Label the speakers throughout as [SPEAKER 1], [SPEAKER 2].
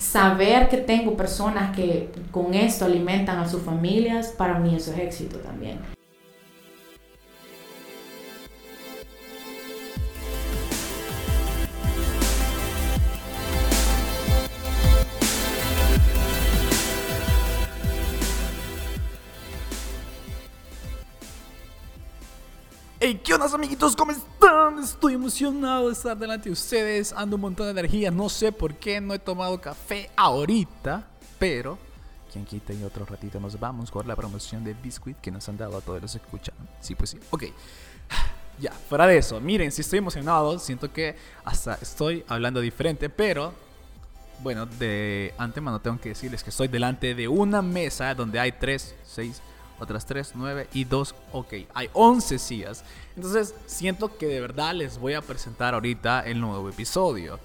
[SPEAKER 1] Saber que tengo personas que con esto alimentan a sus familias, para mí eso es éxito también.
[SPEAKER 2] Hey, ¿qué onda amiguitos? ¿Cómo están? Estoy emocionado de estar delante de ustedes. Ando un montón de energía. No sé por qué no he tomado café ahorita. Pero, quien quita y otro ratito nos vamos con la promoción de Biscuit que nos han dado a todos los que escuchan. Sí, pues sí. Ok. Ya, fuera de eso. Miren, si estoy emocionado. Siento que hasta estoy hablando diferente. Pero, bueno, de antemano tengo que decirles que estoy delante de una mesa donde hay 3, 6, otras 3, 9 y 2, ok, hay 11 sillas. Entonces siento que de verdad les voy a presentar ahorita el nuevo episodio.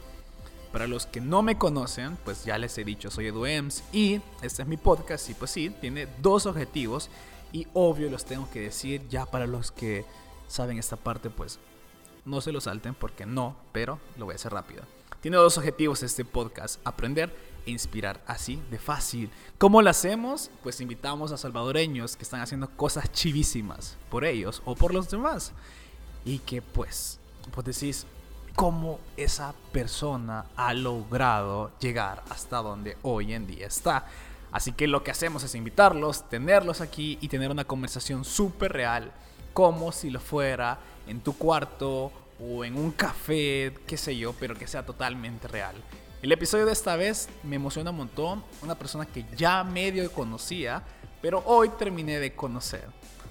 [SPEAKER 2] Para los que no me conocen, pues ya les he dicho, soy Edu Ems y este es mi podcast y pues sí, tiene dos objetivos y obvio los tengo que decir ya para los que saben esta parte, pues no se lo salten porque no, pero lo voy a hacer rápido. Tiene dos objetivos este podcast, aprender inspirar así de fácil. ¿Cómo lo hacemos? Pues invitamos a salvadoreños que están haciendo cosas chivísimas por ellos o por los demás. Y que pues, pues decís, ¿cómo esa persona ha logrado llegar hasta donde hoy en día está? Así que lo que hacemos es invitarlos, tenerlos aquí y tener una conversación súper real, como si lo fuera en tu cuarto o en un café, qué sé yo, pero que sea totalmente real. El episodio de esta vez me emociona un montón. Una persona que ya medio conocía, pero hoy terminé de conocer.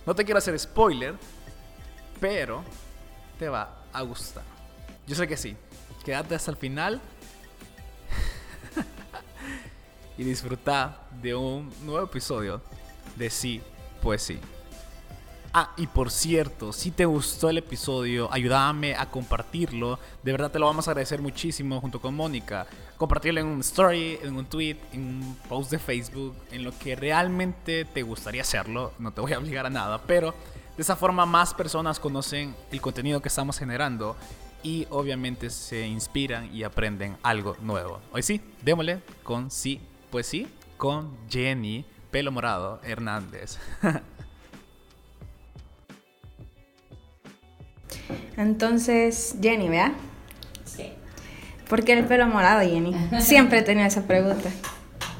[SPEAKER 2] No te quiero hacer spoiler, pero te va a gustar. Yo sé que sí. Quédate hasta el final y disfruta de un nuevo episodio de Sí, pues sí. Ah, y por cierto, si te gustó el episodio, ayúdame a compartirlo. De verdad te lo vamos a agradecer muchísimo junto con Mónica. Compartirlo en un story, en un tweet, en un post de Facebook, en lo que realmente te gustaría hacerlo. No te voy a obligar a nada, pero de esa forma más personas conocen el contenido que estamos generando y obviamente se inspiran y aprenden algo nuevo. Hoy sí, démosle con sí, pues sí, con Jenny Pelo Morado Hernández.
[SPEAKER 3] Entonces, Jenny, ¿vea?
[SPEAKER 1] Sí.
[SPEAKER 3] ¿Por qué el pelo morado, Jenny? Siempre he tenido esa pregunta.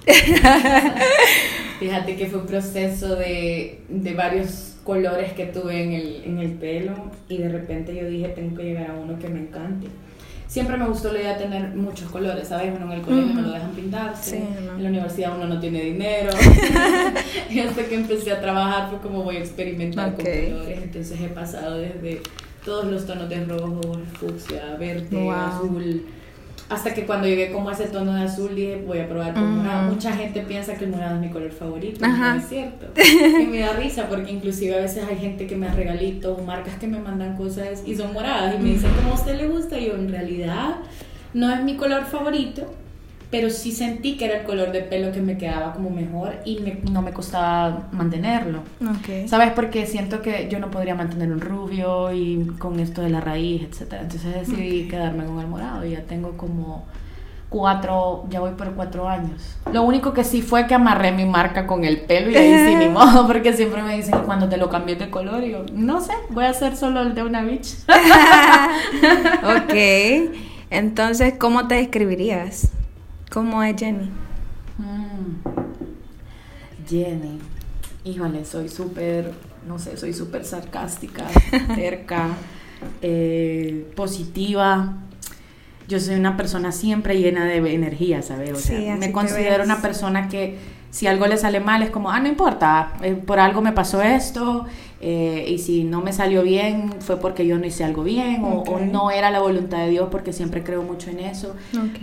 [SPEAKER 1] Fíjate que fue un proceso de, de varios colores que tuve en el, en el pelo y de repente yo dije, tengo que llegar a uno que me encante siempre me gustó la idea de tener muchos colores, ¿sabes? Bueno, en el colegio no lo dejan pintarse, en la universidad uno no tiene dinero. y hasta que empecé a trabajar fue como voy a experimentar con colores, entonces he pasado desde todos los tonos de rojo, fucsia, verde, azul. Hasta que cuando llegué como a ese tono de azul dije, voy a probar con morado. Mucha gente piensa que el morado es mi color favorito, no es cierto. y me da risa porque inclusive a veces hay gente que me da regalitos, marcas que me mandan cosas y son moradas y me dicen, ¿cómo a usted le gusta? Y yo, en realidad, no es mi color favorito, pero sí sentí que era el color de pelo que me quedaba como mejor y no me costaba mantenerlo. Okay. ¿Sabes? Porque siento que yo no podría mantener un rubio y con esto de la raíz, etc. Entonces decidí quedarme con el morado y ya tengo como cuatro, ya voy por cuatro años. Lo único que sí fue que amarré mi marca con el pelo y ahí sí ni modo, porque siempre me dicen que cuando te lo cambié de color, y yo, no sé, voy a hacer solo el de una bitch.
[SPEAKER 3] ok, entonces, ¿cómo te describirías? ¿Cómo es Jenny?
[SPEAKER 1] Mm. Jenny. Híjole, soy súper, no sé, soy súper sarcástica, cerca, eh, positiva. Yo soy una persona siempre llena de energía, ¿sabes? O sea, me considero una persona que si algo le sale mal es como, ah, no importa, eh, por algo me pasó esto, eh, y si no me salió bien fue porque yo no hice algo bien o, no era la voluntad de Dios porque siempre creo mucho en eso.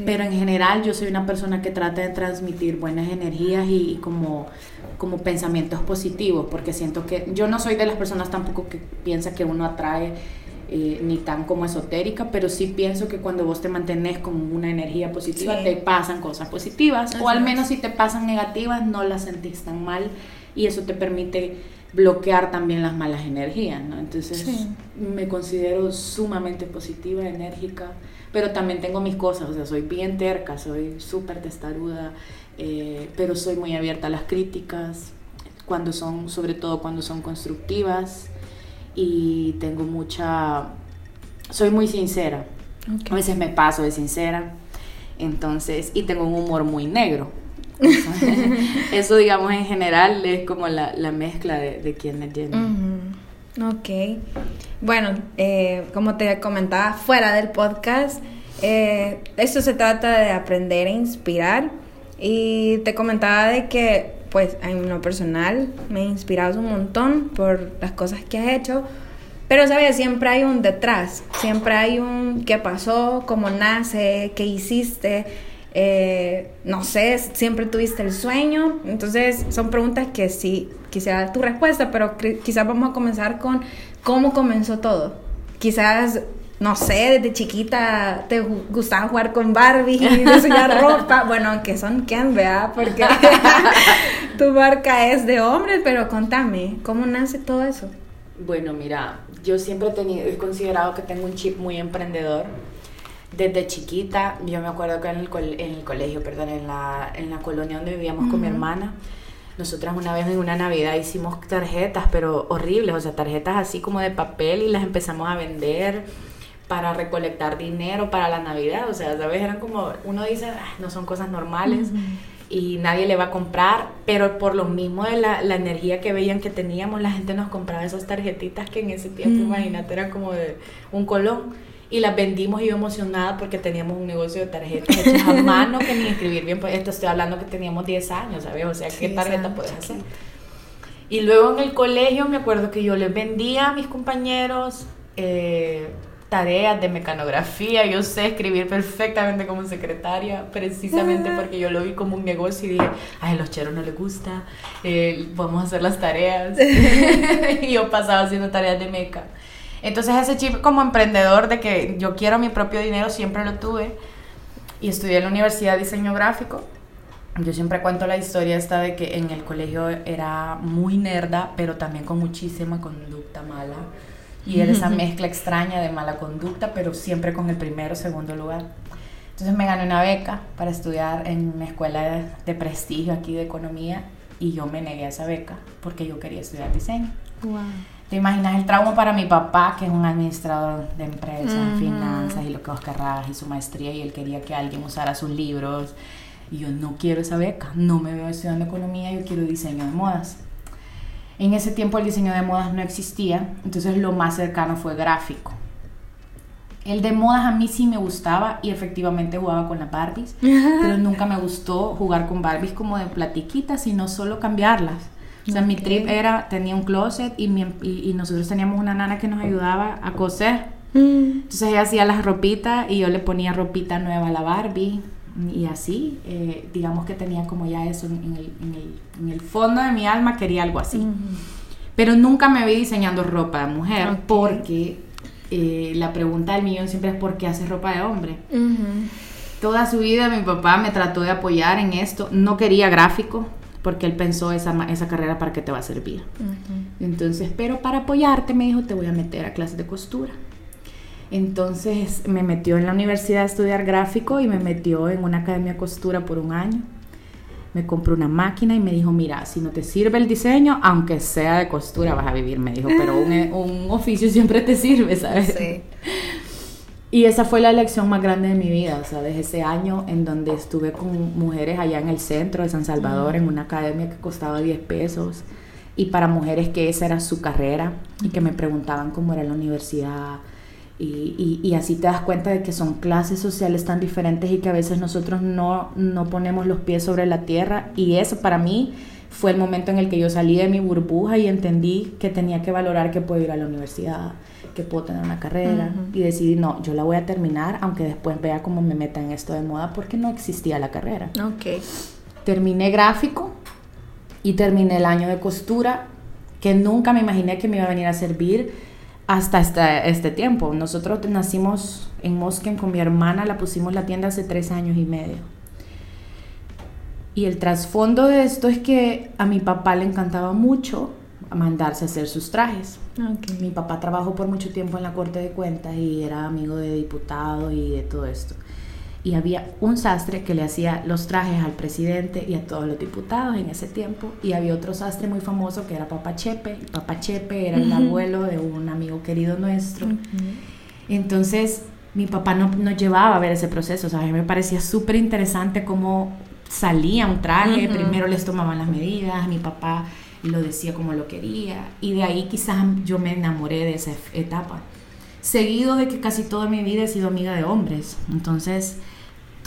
[SPEAKER 1] Pero en general yo soy una persona que trata de transmitir buenas energías y, como, como pensamientos positivos porque siento que yo no soy de las personas tampoco que piensa que uno atrae eh, ni tan como esotérica, pero sí pienso que cuando vos te mantenés con una energía positiva te pasan cosas positivas o al menos si te pasan negativas no las sentís tan mal y eso te permite bloquear también las malas energías, ¿no? Entonces me considero sumamente positiva, enérgica, pero también tengo mis cosas, o sea, soy bien terca, soy súper testaruda, eh, pero soy muy abierta a las críticas, cuando son, sobre todo cuando son constructivas, y tengo mucha, soy muy sincera, a veces me paso de sincera, entonces, y tengo un humor muy negro, eso, digamos, en general es como la, mezcla de, de quién es Jenny.
[SPEAKER 3] Ok. Bueno, eh, como te comentaba fuera del podcast, eh, esto se trata de aprender e inspirar. Y te comentaba de que, pues, en lo personal, me he inspirado un montón por las cosas que has hecho. Pero, ¿sabes? Siempre hay un detrás. Siempre hay un qué pasó, cómo nace, qué hiciste. Eh, no sé, siempre tuviste el sueño. Entonces son preguntas que sí quisiera tu respuesta, pero quizás vamos a comenzar con cómo comenzó todo. Quizás, no sé, desde chiquita te gustaba jugar con Barbie y diseñar ropa. Bueno, aunque son Ken, vea, porque tu marca es de hombres, pero contame, ¿cómo nace todo eso?
[SPEAKER 1] Bueno, mira, yo siempre he, tenido, he considerado que tengo un chip muy emprendedor desde chiquita, yo me acuerdo que en el, en el colegio, perdón, en la, en la colonia donde vivíamos con mi hermana, nosotras una vez en una Navidad hicimos tarjetas, pero horribles, o sea, tarjetas así como de papel y las empezamos a vender para recolectar dinero para la Navidad, o sea, ¿sabes? Eran como, uno dice, no son cosas normales y nadie le va a comprar, pero por lo mismo de la, la, energía que veían que teníamos, la gente nos compraba esas tarjetitas que en ese tiempo, imagínate, eran como de un colón y las vendimos y yo emocionada porque teníamos un negocio de tarjetas hechas a mano que ni escribir bien, pues esto estoy hablando que teníamos 10 años, ¿sabes? O sea, ¿qué tarjeta puedes hacer? Y luego en el colegio me acuerdo que yo les vendía a mis compañeros eh, tareas de mecanografía, yo sé escribir perfectamente como secretaria, precisamente porque yo lo vi como un negocio y dije, ay, a los cheros no les gusta, eh, vamos a hacer las tareas. y yo pasaba haciendo tareas de meca. Entonces ese chip como emprendedor de que yo quiero mi propio dinero siempre lo tuve y estudié en la universidad de diseño gráfico. Yo siempre cuento la historia esta de que en el colegio era muy nerda, pero también con muchísima conducta mala. Y era esa mezcla extraña de mala conducta, pero siempre con el primero o segundo lugar. Entonces me gané una beca para estudiar en una escuela de prestigio aquí de economía y yo me negué a esa beca porque yo quería estudiar diseño. Wow. ¿Te imaginas el trauma para mi papá, que es un administrador de empresas, finanzas y lo que vos querrás, y su maestría, y él quería que alguien usara sus libros? Y yo no quiero esa beca, no me veo estudiando economía, yo quiero diseño de modas. En ese tiempo el diseño de modas no existía, entonces lo más cercano fue gráfico. El de modas a mí sí me gustaba y efectivamente jugaba con las Barbies, pero nunca me gustó jugar con Barbies como de platiquitas, sino solo cambiarlas. O sea, mi trip era, tenía un closet y, y, nosotros teníamos una nana que nos ayudaba a coser. Mm. Entonces ella hacía las ropitas y yo le ponía ropita nueva a la Barbie. Y así, eh, digamos que tenía como ya eso en el, en, el, en el, fondo de mi alma, quería algo así. Pero nunca me vi diseñando ropa de mujer porque eh, la pregunta del millón siempre es ¿por qué haces ropa de hombre? Toda su vida mi papá me trató de apoyar en esto. No quería gráfico, porque él pensó esa, esa carrera para qué te va a servir. Entonces, pero para apoyarte me dijo, te voy a meter a clases de costura. Entonces me metió en la universidad a estudiar gráfico y me metió en una academia de costura por un año. Me compró una máquina y me dijo, mira, si no te sirve el diseño, aunque sea de costura vas a vivir, me dijo, pero un, un oficio siempre te sirve, ¿sabes? Sí. Y esa fue la lección más grande de mi vida, o sea, desde ese año en donde estuve con mujeres allá en el centro de San Salvador, en una academia que costaba 10 pesos, y para mujeres que esa era su carrera y que me preguntaban cómo era la universidad. Y, y, así te das cuenta de que son clases sociales tan diferentes y que a veces nosotros no, no ponemos los pies sobre la tierra. Y eso para mí fue el momento en el que yo salí de mi burbuja y entendí que tenía que valorar que puedo ir a la universidad, que puedo tener una carrera y decidí, no, yo la voy a terminar, aunque después vea cómo me meta en esto de moda, porque no existía la carrera.
[SPEAKER 3] Ok.
[SPEAKER 1] Terminé gráfico y terminé el año de costura, que nunca me imaginé que me iba a venir a servir hasta este, este tiempo. Nosotros nacimos en Mosken con mi hermana, la pusimos la tienda hace tres años y medio. Y el trasfondo de esto es que a mi papá le encantaba mucho mandarse a hacer sus trajes.
[SPEAKER 3] Ok.
[SPEAKER 1] Mi papá trabajó por mucho tiempo en la Corte de Cuentas y era amigo de diputados y de todo esto. Y había un sastre que le hacía los trajes al presidente y a todos los diputados en ese tiempo. Y había otro sastre muy famoso que era Papá Chepe. Papá Chepe era el abuelo de un amigo querido nuestro. Entonces, mi papá no- nos llevaba a ver ese proceso, o sea, a mí me parecía súper interesante cómo salía un traje, primero les tomaban las medidas, mi papá lo decía como lo quería, y de ahí quizás yo me enamoré de esa etapa. Seguido de que casi toda mi vida he sido amiga de hombres, entonces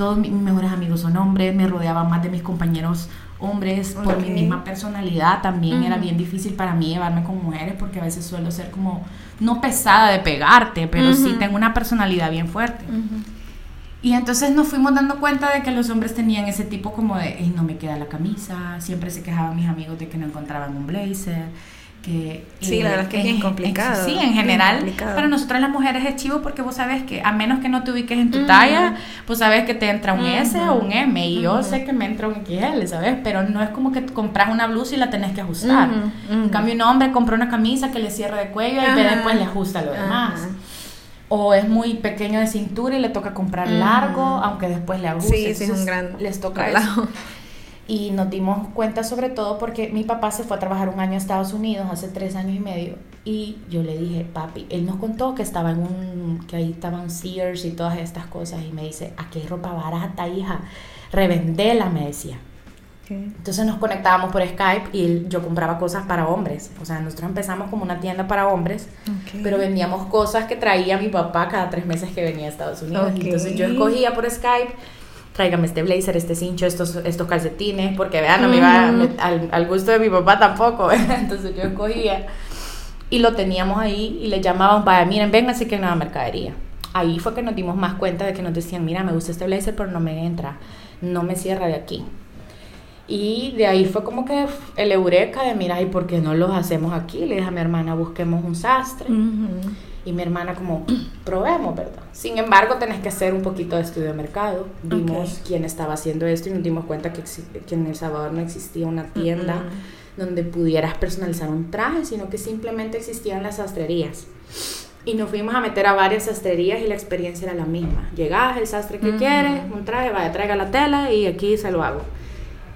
[SPEAKER 1] todos mis mejores amigos son hombres, me rodeaba más de mis compañeros hombres, por mi misma personalidad también era bien difícil para mí llevarme con mujeres porque a veces suelo ser como, no pesada de pegarte, pero sí
[SPEAKER 3] Ujú.
[SPEAKER 1] tengo una personalidad bien fuerte.
[SPEAKER 3] Ujú.
[SPEAKER 1] Y entonces nos fuimos dando cuenta de que los hombres tenían ese tipo como de, "Ey, no me queda la camisa, siempre se quejaban mis amigos de que no encontraban un blazer, que...
[SPEAKER 3] Sí, la verdad es que es bien complicado,
[SPEAKER 1] sí, en general, para nosotras las mujeres es chivo porque vos sabes que a menos que no te ubiques en tu
[SPEAKER 3] Ujú.
[SPEAKER 1] talla, pues sabes que te entra un S o un M y yo sé que me entra un XL, ¿sabes? Pero no es como que compras una blusa y la tenés que ajustar. En cambio, un hombre compra una camisa que le cierre de cuello y después le ajusta lo demás o es muy pequeño de cintura y le toca comprar largo, aunque después le ajuste.
[SPEAKER 3] Sí, sí, es un gran
[SPEAKER 1] les toca eso. Y nos dimos cuenta sobre todo porque mi papá se fue a trabajar un año a Estados Unidos hace tres años y medio y yo le dije, papi, él nos contó que estaba en un, que ahí estaban Sears y todas estas cosas y me dice, aquí hay ropa barata, hija, revendela, me decía. Entonces nos conectábamos por Skype y él- yo compraba cosas para hombres. O sea, nosotros empezamos como una tienda para hombres,
[SPEAKER 3] Ok.
[SPEAKER 1] pero vendíamos cosas que traía mi papá cada tres meses que venía a Estados Unidos.
[SPEAKER 3] Ok.
[SPEAKER 1] Entonces yo escogía por Skype, tráigame este blazer, este cincho, estos, estos calcetines, porque vean, no me iba al, al gusto de mi papá tampoco. Entonces yo escogía y lo teníamos ahí y le llamaban para, miren, vénganse que hay nueva mercadería. Ahí fue que nos dimos más cuenta de que nos decían, mira, me gusta este blazer, pero no me entra, no me cierra de aquí. Y de ahí fue como que el eureka de, mira, ¿y por qué no los hacemos aquí? Le dije a mi hermana, busquemos un sastre. Y mi hermana como, probemos, ¿verdad? Sin embargo, tenés que hacer un poquito de estudio de mercado. Vimos
[SPEAKER 3] Ok.
[SPEAKER 1] quién estaba haciendo esto y nos dimos cuenta que, que en El Salvador no existía una tienda
[SPEAKER 3] Ujú.
[SPEAKER 1] donde pudieras personalizar un traje, sino que simplemente existían las sastrerías. Y nos fuimos a meter a varias sastrerías y la experiencia era la misma. Llegabas, el sastre que
[SPEAKER 3] Ujú.
[SPEAKER 1] quiere, un traje, vaya, traiga la tela y aquí se lo hago.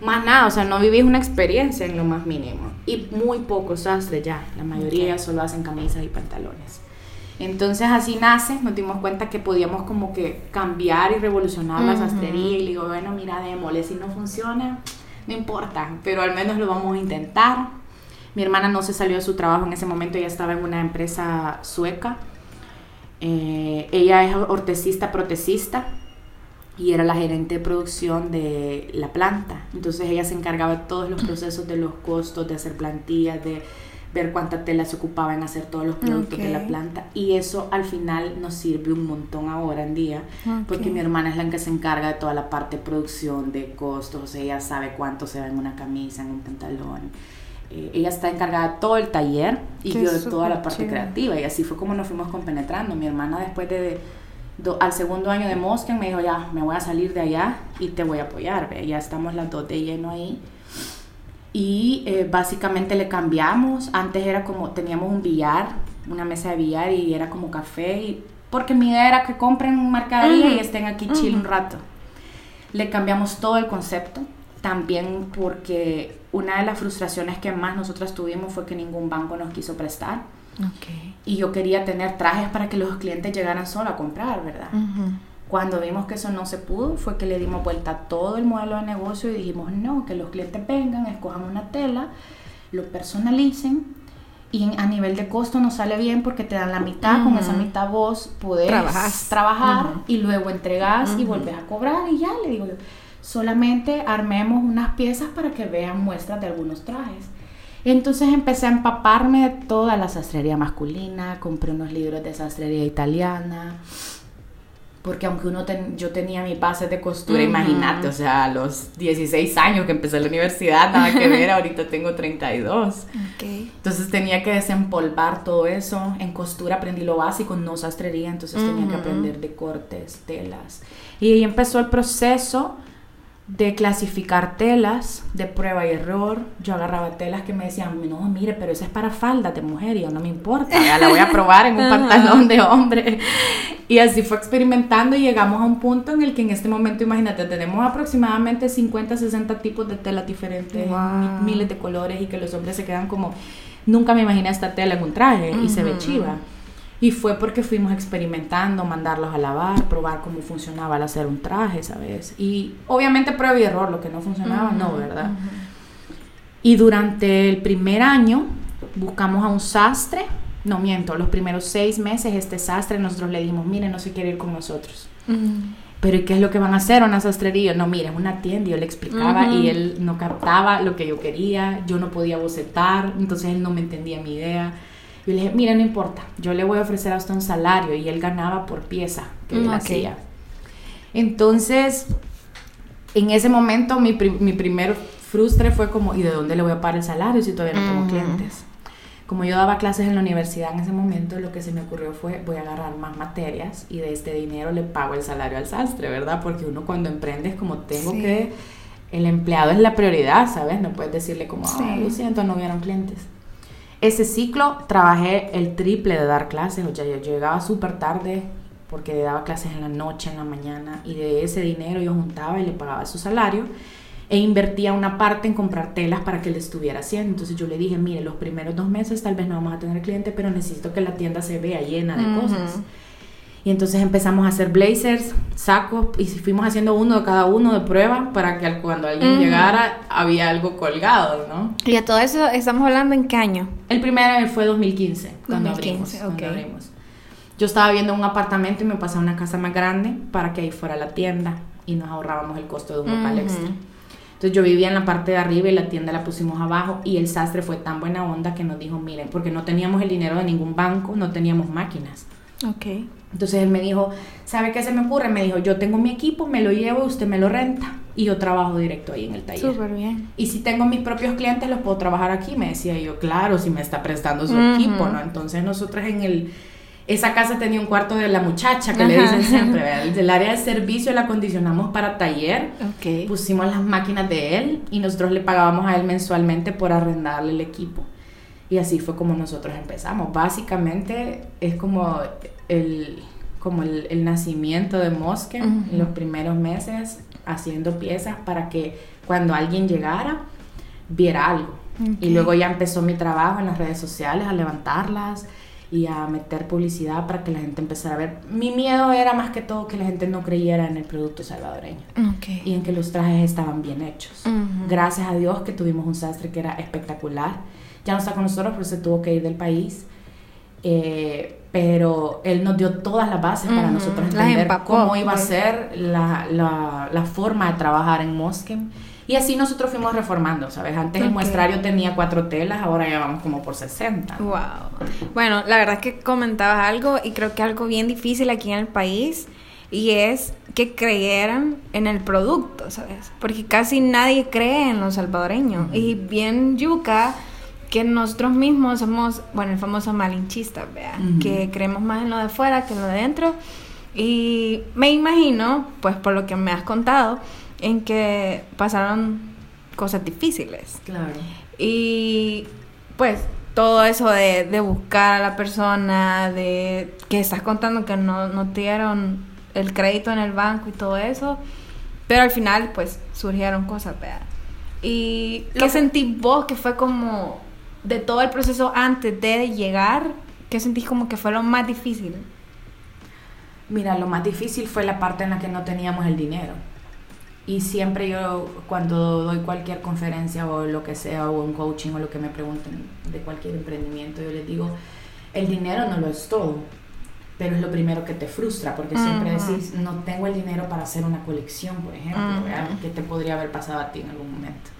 [SPEAKER 1] Más nada, o sea, no vivís una experiencia en lo más mínimo. Y muy pocos sastres ya, la mayoría
[SPEAKER 3] Ok.
[SPEAKER 1] solo hacen camisas y pantalones. Entonces así nace, nos dimos cuenta que podíamos como que cambiar y revolucionar la
[SPEAKER 3] Ujú.
[SPEAKER 1] sastrería y le digo, bueno, mira, démosle, si no funciona, no importa, pero al menos lo vamos a intentar. Mi hermana no se salió de su trabajo en ese momento, ella estaba en una empresa sueca. Eh, ella es ortesista, protecista y era la gerente de producción de la planta. Entonces ella se encargaba de todos los procesos de los costos, de hacer plantillas, de ver cuánta tela se ocupaba en hacer todos los productos de la planta. Y eso al final nos sirve un montón ahora en día, porque mi hermana es la que se encarga de toda la parte de producción, de costos, o sea, ella sabe cuánto se va en una camisa, en un pantalón. Eh, ella está encargada de todo el taller y
[SPEAKER 3] Qué
[SPEAKER 1] yo de toda la parte
[SPEAKER 3] chido.
[SPEAKER 1] creativa. Y así fue como nos fuimos compenetrando. Mi hermana después de do- al segundo año de Mosken me dijo, ya, me voy a salir de allá y te voy a apoyar. ve, Ya estamos las dos de lleno ahí. Y eh, básicamente le cambiamos. Antes era como, teníamos un billar, una mesa de billar y era como café. Y, porque mi idea era que compren mercadería y
[SPEAKER 3] Ujú,
[SPEAKER 1] estén aquí chill un rato. Le cambiamos todo el concepto. También porque una de las frustraciones que más nosotras tuvimos fue que ningún banco nos quiso prestar.
[SPEAKER 3] Ok.
[SPEAKER 1] Y yo quería tener trajes para que los clientes llegaran solo a comprar, ¿verdad? Cuando vimos que eso no se pudo, fue que le dimos vuelta a todo el modelo de negocio y dijimos, no, que los clientes vengan, escojan una tela, lo personalicen y a nivel de costo nos sale bien porque te dan la mitad, con esa mitad vos podés trabajar
[SPEAKER 3] Ujú.
[SPEAKER 1] y luego entregas y volvés a cobrar y ya, le digo yo, solamente armemos unas piezas para que vean muestras de algunos trajes. Entonces empecé a empaparme de toda la sastrería masculina, compré unos libros de sastrería italiana, porque aunque uno ten- yo tenía mi base de costura,
[SPEAKER 3] Ujú.
[SPEAKER 1] imagínate, o sea, a los 16 años que empecé la universidad, nada que ver, ahorita tengo 32.
[SPEAKER 3] Ok.
[SPEAKER 1] Entonces tenía que desempolvar todo eso. En costura aprendí lo básico, no sastrería, entonces tenía que aprender de cortes, telas. Y ahí empezó el proceso de clasificar telas de prueba y error. Yo agarraba telas que me decían, no, mire, pero esa es para falda de mujer y yo no me importa, ya la voy a probar en un pantalón de hombre. Y así fue experimentando y llegamos a un punto en el que en este momento, imagínate, tenemos aproximadamente 50, 60 tipos de telas diferentes, miles de colores y que los hombres se quedan como, nunca me imaginé esta tela en un traje y se ve chiva. Y fue porque fuimos experimentando, mandarlos a lavar, probar cómo funcionaba al hacer un traje, ¿sabes? Y obviamente prueba y error, lo que no funcionaba, no, ¿verdad? Y durante el primer año buscamos a un sastre, no miento, los primeros seis meses este sastre nosotros le dijimos, mire, no se quiere ir con nosotros. Pero ¿y qué es lo que van a hacer una sastrería? No, mire, es una tienda, yo le explicaba y él no captaba lo que yo quería, yo no podía bocetar, entonces él no me entendía mi idea. Yo le dije, mira, no importa, yo le voy a ofrecer a usted un salario y él ganaba por pieza que él hacía. Entonces, en ese momento mi, mi, primer frustre fue como, ¿y de dónde le voy a pagar el salario si todavía no tengo clientes? Como yo daba clases en la universidad en ese momento, lo que se me ocurrió fue, voy a agarrar más materias y de este dinero le pago el salario al sastre, ¿verdad? Porque uno cuando emprende es como tengo que... El empleado es la prioridad, ¿sabes? No puedes decirle como, sí. lo siento, no hubieron clientes. Ese ciclo trabajé el triple de dar clases, o sea, yo llegaba súper tarde porque daba clases en la noche, en la mañana, y de ese dinero yo juntaba y le pagaba su salario e invertía una parte en comprar telas para que él estuviera haciendo. Entonces yo le dije, mire, los primeros dos meses tal vez no vamos a tener cliente, pero necesito que la tienda se vea llena de cosas. Y entonces empezamos a hacer blazers, sacos, y fuimos haciendo uno de cada uno de prueba para que cuando alguien llegara había algo colgado, ¿no?
[SPEAKER 3] Y a todo eso estamos hablando en qué año?
[SPEAKER 1] El primero fue 2015, cuando, 2015, abrimos, cuando abrimos. Yo estaba viendo un apartamento y me pasé a una casa más grande para que ahí fuera la tienda y nos ahorrábamos el costo de un local extra. Entonces yo vivía en la parte de arriba y la tienda la pusimos abajo y el sastre fue tan buena onda que nos dijo, miren, porque no teníamos el dinero de ningún banco, no teníamos máquinas.
[SPEAKER 3] Ok.
[SPEAKER 1] Entonces él me dijo, ¿sabe qué se me ocurre? Me dijo, yo tengo mi equipo, me lo llevo, usted me lo renta y yo trabajo directo ahí en el taller.
[SPEAKER 3] Súper bien.
[SPEAKER 1] Y si tengo mis propios clientes, los puedo trabajar aquí. Me decía yo, claro, si me está prestando su equipo, ¿no? Entonces nosotros en el... Esa casa tenía un cuarto de la muchacha, que le dicen siempre, El área de servicio la acondicionamos para taller.
[SPEAKER 3] Okay.
[SPEAKER 1] Pusimos las máquinas de él y nosotros le pagábamos a él mensualmente por arrendarle el equipo. Y así fue como nosotros empezamos. Básicamente es como el, como el, nacimiento de Mosque en los primeros meses, haciendo piezas para que cuando alguien llegara, viera algo. Y luego ya empezó mi trabajo en las redes sociales, a levantarlas y a meter publicidad para que la gente empezara a ver. Mi miedo era más que todo que la gente no creyera en el producto salvadoreño y en que los trajes estaban bien hechos. Gracias a Dios que tuvimos un sastre que era espectacular. Ya no está con nosotros, pero se tuvo que ir del país. Eh, pero él nos dio todas las bases para nosotros entender cómo iba a pues. ser la, la, la, forma de trabajar en Mosquem. Y así nosotros fuimos reformando, ¿sabes? Antes el muestrario tenía cuatro telas, ahora ya vamos como por 60.
[SPEAKER 3] Wow. Bueno, la verdad es que comentabas algo y creo que algo bien difícil aquí en el país y es que creyeran en el producto, ¿sabes? Porque casi nadie cree en los salvadoreños. Y bien yuca que nosotros mismos somos, bueno, el famoso malinchista, vea, que creemos más en lo de fuera que en lo de dentro. Y me imagino, pues por lo que me has contado, en que pasaron cosas difíciles.
[SPEAKER 1] Claro.
[SPEAKER 3] Y pues todo eso de, de buscar a la persona, de que estás contando que no, no te dieron el crédito en el banco y todo eso, pero al final pues surgieron cosas, vea. ¿Y qué sentí vos que fue como de todo el proceso antes de llegar, ¿qué sentís como que fue lo más difícil?
[SPEAKER 1] Mira, lo más difícil fue la parte en la que no teníamos el dinero. Y siempre yo, cuando doy cualquier conferencia o lo que sea, o un coaching o lo que me pregunten de cualquier emprendimiento, yo les digo, el dinero no lo es todo, pero es lo primero que te frustra, porque siempre decís, no tengo el dinero para hacer una colección, por ejemplo, ¿qué te podría haber pasado a ti en algún momento?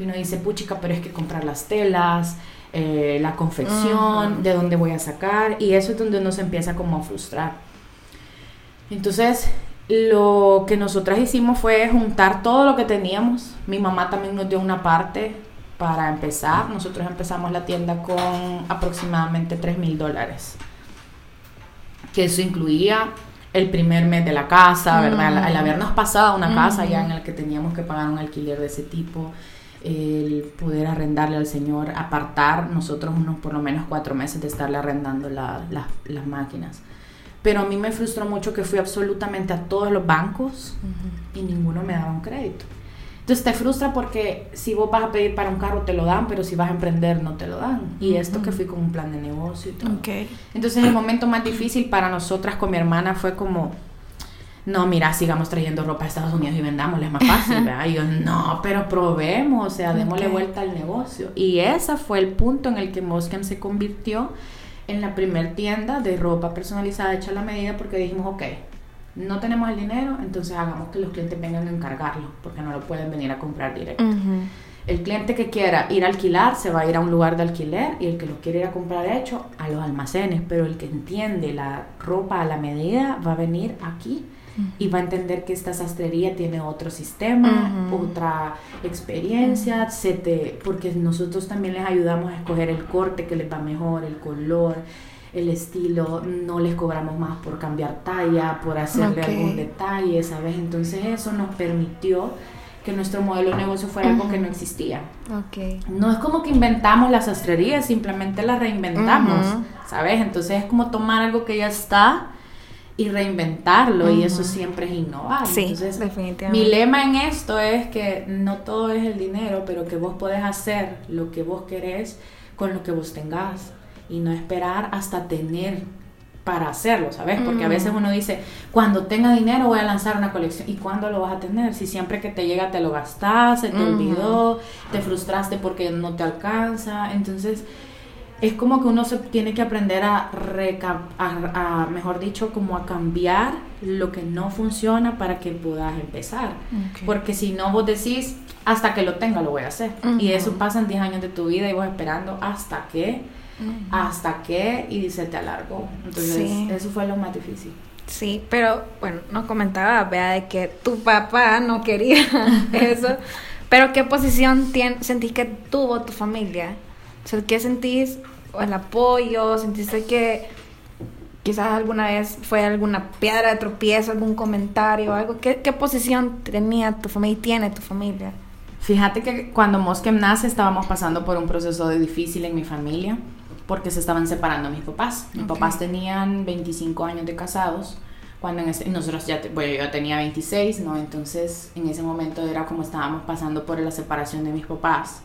[SPEAKER 1] Y uno dice, puchica, pero es que comprar las telas, eh, la confección, de dónde voy a sacar, y eso es donde uno se empieza como a frustrar. Entonces, lo que nosotras hicimos fue juntar todo lo que teníamos. Mi mamá también nos dio una parte para empezar. Nosotros empezamos la tienda con aproximadamente 3 mil dólares. Que eso incluía el primer mes de la casa, ¿verdad? Al, al habernos pasado a una casa ya en la que teníamos que pagar un alquiler de ese tipo, el poder arrendarle al señor, apartar nosotros unos por lo menos cuatro meses de estarle arrendando la- la- las máquinas. Pero a mí me frustró mucho que fui absolutamente a todos los bancos y ninguno me daba un crédito. Entonces te frustra porque si vos vas a pedir para un carro te lo dan, pero si vas a emprender no te lo dan. Y esto que fui con un plan de negocio y todo. Entonces el momento más difícil para nosotras con mi hermana fue como, no, mira, sigamos trayendo ropa a Estados Unidos y vendámosla, es más fácil, ¿verdad? Y yo, no, pero probemos, o sea, démosle vuelta al negocio. Y ese fue el punto en el que Moscam se convirtió en la primer tienda de ropa personalizada hecha a la medida porque dijimos, ok, no tenemos el dinero, entonces hagamos que los clientes vengan a encargarlo, porque no lo pueden venir a comprar directo. El cliente que quiera ir a alquilar se va a ir a un lugar de alquiler y el que lo quiere ir a comprar hecho a los almacenes, pero el que entiende la ropa a la medida va a venir aquí y va a entender que esta sastrería tiene otro sistema,
[SPEAKER 3] Ujú.
[SPEAKER 1] otra experiencia, se te- porque nosotros también les ayudamos a escoger el corte que les va mejor, el color, el estilo, no les cobramos más por cambiar talla, por hacerle
[SPEAKER 3] Ok.
[SPEAKER 1] algún detalle, ¿sabes? Entonces eso nos permitió que nuestro modelo de negocio fuera algo que no existía.
[SPEAKER 3] Ok.
[SPEAKER 1] No es como que inventamos la sastrería, simplemente la reinventamos,
[SPEAKER 3] Ujú.
[SPEAKER 1] ¿sabes? Entonces es como tomar algo que ya está y reinventarlo y eso siempre es innovar.
[SPEAKER 3] Sí,
[SPEAKER 1] Entonces,
[SPEAKER 3] definitivamente.
[SPEAKER 1] Mi lema en esto es que no todo es el dinero, pero que vos podés hacer lo que vos querés con lo que vos tengas y no esperar hasta tener para hacerlo, ¿sabes? Porque a veces uno dice, cuando tenga dinero voy a lanzar una colección. ¿Y cuándo lo vas a tener? Si siempre que te llega te lo gastas, se te olvidó, te frustraste porque no te alcanza. Entonces, es como que uno se tiene que aprender a, reca- a, a, mejor dicho, como a cambiar lo que no funciona para que puedas empezar. Porque si no, vos decís, hasta que lo tenga lo voy a hacer. Y eso pasa en 10 años de tu vida y vos esperando hasta que, hasta que, y se te alargó. Entonces,
[SPEAKER 3] Sí.
[SPEAKER 1] eso fue lo más difícil.
[SPEAKER 3] Sí, pero bueno, nos comentaba, vea, de que tu papá no quería eso. Pero ¿qué posición tien- sentís que tuvo tu familia? O sea, ¿qué sentís? ¿O el apoyo? ¿Sentiste que quizás alguna vez fue alguna piedra de tropiezo, algún comentario, algo? ¿Qué, qué posición tenía tu familia y tiene tu familia?
[SPEAKER 1] Fíjate que cuando Mosquem nace estábamos pasando por un proceso de difícil en mi familia porque se estaban separando mis papás. Mis
[SPEAKER 3] Ok.
[SPEAKER 1] papás tenían 25 años de casados cuando en ese- nosotros ya, te- bueno, yo tenía 26, ¿no? Entonces en ese momento era como estábamos pasando por la separación de mis papás.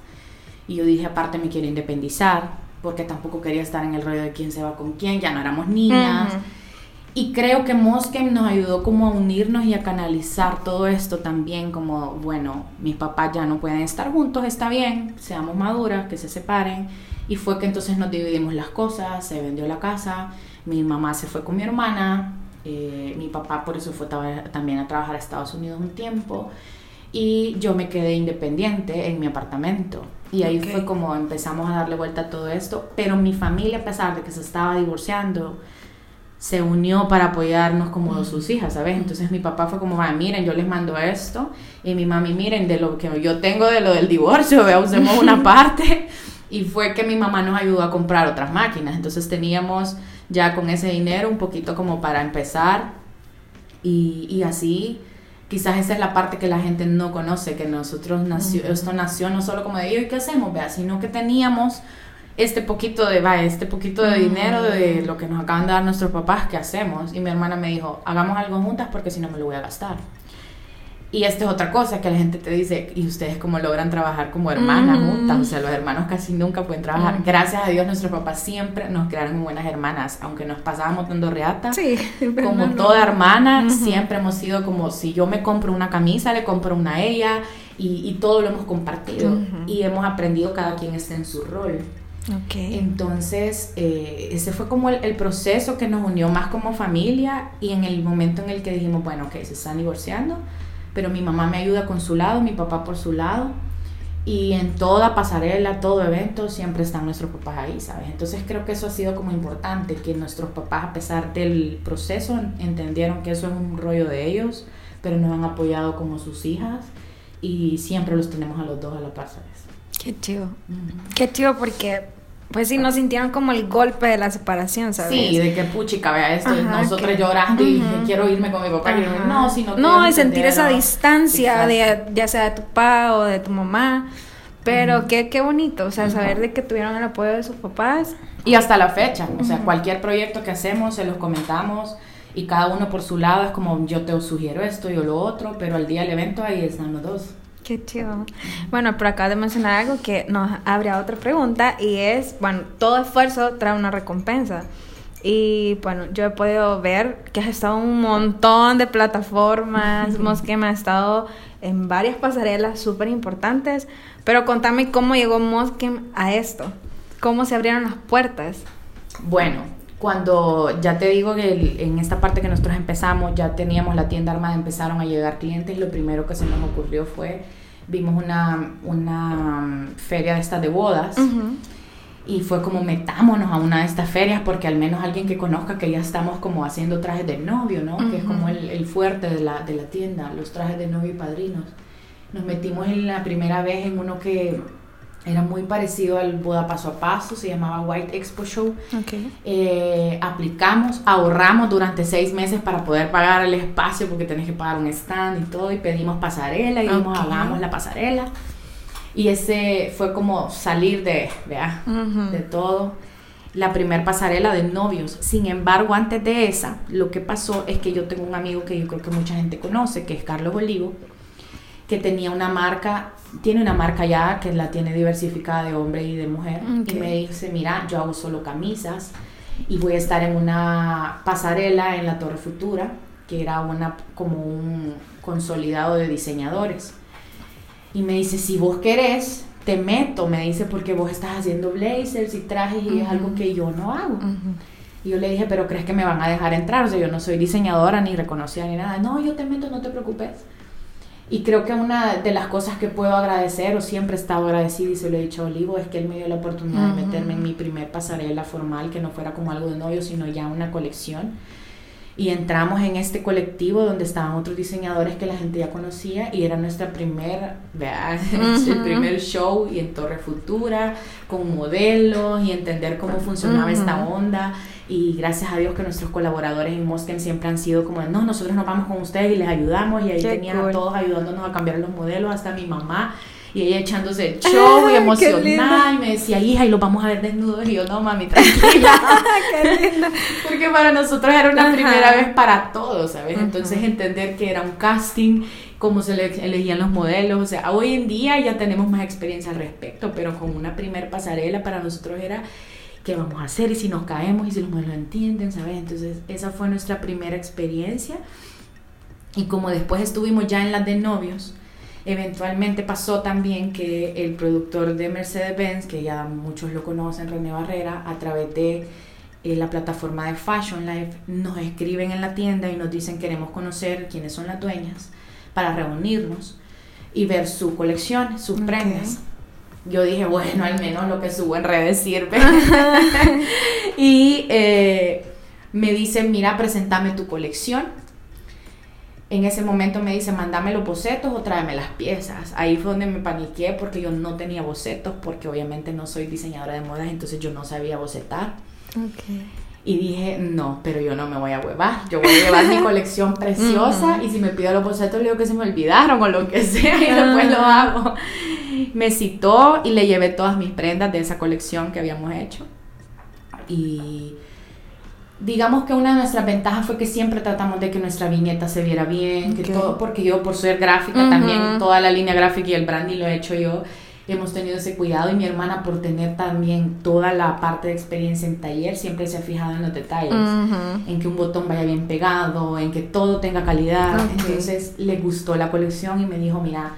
[SPEAKER 1] Y yo dije, aparte me quiero independizar porque tampoco quería estar en el rollo de quién se va con quién, ya no éramos niñas.
[SPEAKER 3] Ujú.
[SPEAKER 1] Y creo que Mosquem nos ayudó como a unirnos y a canalizar todo esto también, como, bueno, mis papás ya no pueden estar juntos, está bien, seamos maduras, que se separen. Y fue que entonces nos dividimos las cosas, se vendió la casa, mi mamá se fue con mi hermana, eh, mi papá por eso fue ta- también a trabajar a Estados Unidos un tiempo. Y yo me quedé independiente en mi apartamento. Y ahí
[SPEAKER 3] Ok.
[SPEAKER 1] fue como empezamos a darle vuelta a todo esto. Pero mi familia, a pesar de que se estaba divorciando, se unió para apoyarnos como sus hijas, ¿sabes? Entonces mi papá fue como, "Ah, miren, yo les mando esto, y mi mami, miren, de lo que yo tengo de lo del divorcio, vea, usemos una parte, y fue que mi mamá nos ayudó a comprar otras máquinas, entonces teníamos ya con ese dinero un poquito como para empezar, y, y así, quizás esa es la parte que la gente no conoce, que nosotros nació, esto nació no solo como de, ¿y qué hacemos? Vea, sino que teníamos este poquito de, va, este poquito de dinero de lo que nos acaban de dar nuestros papás, ¿qué hacemos? Y mi hermana me dijo, hagamos algo juntas porque si no me lo voy a gastar. Y esta es otra cosa que la gente te dice, y ustedes cómo logran trabajar como hermanas
[SPEAKER 3] Mm.
[SPEAKER 1] juntas, o sea, los hermanos casi nunca pueden trabajar.
[SPEAKER 3] Mm.
[SPEAKER 1] Gracias a Dios nuestros papás siempre nos crearon buenas hermanas, aunque nos pasábamos dando reata.
[SPEAKER 3] Sí,
[SPEAKER 1] Como
[SPEAKER 3] no,
[SPEAKER 1] toda hermana, siempre hemos sido como si yo me compro una camisa, le compro una a ella y, y todo lo hemos compartido y hemos aprendido cada quien está en su rol.
[SPEAKER 3] Ok.
[SPEAKER 1] Entonces, eh, ese fue como el, el proceso que nos unió más como familia y en el momento en el que dijimos, bueno, ok, se están divorciando, pero mi mamá me ayuda con su lado, mi papá por su lado. Y en toda pasarela, todo evento, siempre están nuestros papás ahí, ¿sabes? Entonces creo que eso ha sido como importante, que nuestros papás, a pesar del proceso, entendieron que eso es un rollo de ellos, pero nos han apoyado como sus hijas y siempre los tenemos a los dos a la par, ¿sabes?
[SPEAKER 3] Qué chido. Qué chido porque pues sí, no sintieron como el golpe de la separación, ¿sabes?
[SPEAKER 1] Sí, de que puchica, vea esto,
[SPEAKER 3] Ajá,
[SPEAKER 1] nosotros
[SPEAKER 3] que-
[SPEAKER 1] llorando y dije, quiero irme con mi papá. y yo, no, sino que
[SPEAKER 3] No,
[SPEAKER 1] ellos
[SPEAKER 3] y sentir esa distancia de ya sea de tu papá o de tu mamá. Pero qué, qué bonito, o sea, saber de que tuvieron el apoyo de sus papás.
[SPEAKER 1] Y hasta la fecha, o sea, cualquier proyecto que hacemos, se los comentamos y cada uno por su lado es como yo te sugiero esto, yo lo otro, pero al día del evento ahí están los dos.
[SPEAKER 3] Qué chido. Bueno, pero acabas de mencionar algo que nos abre a otra pregunta y es, bueno, todo esfuerzo trae una recompensa. Y bueno, yo he podido ver que has estado en un montón de plataformas, Mosquem ha estado en varias pasarelas súper importantes, pero contame cómo llegó Mosquem a esto, cómo se abrieron las puertas.
[SPEAKER 1] Bueno, cuando ya te digo que el- en esta parte que nosotros empezamos, ya teníamos la tienda armada, empezaron a llegar clientes, lo primero que se nos ocurrió fue, vimos una, una mm, feria de estas de bodas. Y fue como metámonos a una de estas ferias porque al menos alguien que conozca que ya estamos como haciendo trajes de novio, ¿no? Que es como el, el fuerte de la, de la tienda, los trajes de novio y padrinos. Nos metimos en la primera vez en uno que era muy parecido al boda paso a paso, se llamaba White Expo Show.
[SPEAKER 3] Okay.
[SPEAKER 1] Eh, aplicamos, ahorramos durante seis meses para poder pagar el espacio porque tenés que pagar un stand y todo y pedimos pasarela y dijimos
[SPEAKER 3] Ok.
[SPEAKER 1] hagamos la pasarela y ese fue como salir de, vea,
[SPEAKER 3] Ujú.
[SPEAKER 1] de todo la primer pasarela de novios sin embargo antes de esa lo que pasó es que yo tengo un amigo que yo creo que mucha gente conoce que es Carlos Olivo que tenía una marca, tiene una marca ya que la tiene diversificada de hombre y de mujer.
[SPEAKER 3] Ok.
[SPEAKER 1] Y me dice, mira, yo hago solo camisas y voy a estar en una pasarela en la Torre Futura, que era una como un consolidado de diseñadores. Y me dice, si vos querés, te meto, me dice, porque vos estás haciendo blazers y trajes y es algo que yo no hago.
[SPEAKER 3] Ujú.
[SPEAKER 1] Y yo le dije, pero ¿crees que me van a dejar entrar? O sea, yo no soy diseñadora ni reconocida ni nada. No, yo te meto, no te preocupes. Y creo que una de las cosas que puedo agradecer, o siempre he estado agradecida y se lo he dicho a Olivo, es que él me dio la oportunidad de meterme en mi primer pasarela formal, que no fuera como algo de novio, sino ya una colección. Y entramos en este colectivo donde estaban otros diseñadores que la gente ya conocía y era nuestra primer, vea, el
[SPEAKER 3] Ujú.
[SPEAKER 1] primer show y en Torre Futura, con modelos y entender cómo funcionaba esta
[SPEAKER 3] Ujú.
[SPEAKER 1] onda. Y gracias a Dios que nuestros colaboradores en Mosken siempre han sido como, no, nosotros nos vamos con ustedes y les ayudamos. Y ahí
[SPEAKER 3] Qué
[SPEAKER 1] tenían
[SPEAKER 3] cool.
[SPEAKER 1] a todos ayudándonos a cambiar los modelos, hasta mi mamá. Y ella echándose el show y emocionada. Y me decía, hija, y los vamos a ver desnudos. Y yo, no, mami, tranquila.
[SPEAKER 3] Qué lindo.
[SPEAKER 1] Porque para nosotros era una
[SPEAKER 3] Ajá.
[SPEAKER 1] primera vez para todos, ¿sabes? Entonces entender que era un casting, cómo se le elegían los modelos, o sea, hoy en día ya tenemos más experiencia al respecto, pero con una primer pasarela para nosotros era qué vamos a hacer y si nos caemos y si los modelos entienden, ¿sabes? Entonces esa fue nuestra primera experiencia y como después estuvimos ya en las de novios, eventualmente pasó también que el productor de Mercedes-Benz, que ya muchos lo conocen, René Barrera, a través de eh, la plataforma de Fashion Life, nos escriben en la tienda y nos dicen queremos conocer quiénes son las dueñas para reunirnos y ver su colección, sus
[SPEAKER 3] Ok.
[SPEAKER 1] prendas. Yo dije, bueno, al menos lo que subo en redes sirve. y eh, me dicen, mira, presentame tu colección. En ese momento me dice, mándame los bocetos o tráeme las piezas. Ahí fue donde me paniqué porque yo no tenía bocetos, porque obviamente no soy diseñadora de modas, entonces yo no sabía bocetar.
[SPEAKER 3] Okay.
[SPEAKER 1] Y dije, no, pero yo no me voy a huevar. Yo voy a llevar mi colección preciosa y si me pide los bocetos, le digo que se me olvidaron o lo que sea y después lo hago. Me citó y le llevé todas mis prendas de esa colección que habíamos hecho. Y digamos que una de nuestras ventajas fue que siempre tratamos de que nuestra viñeta se viera bien, que todo, porque yo por ser gráfica también, toda la línea gráfica y el branding lo he hecho yo. Hemos tenido ese cuidado y mi hermana por tener también toda la parte de experiencia en taller siempre se ha fijado en los detalles, en que un botón vaya bien pegado, en que todo tenga calidad. Entonces le gustó la colección y me dijo, mira,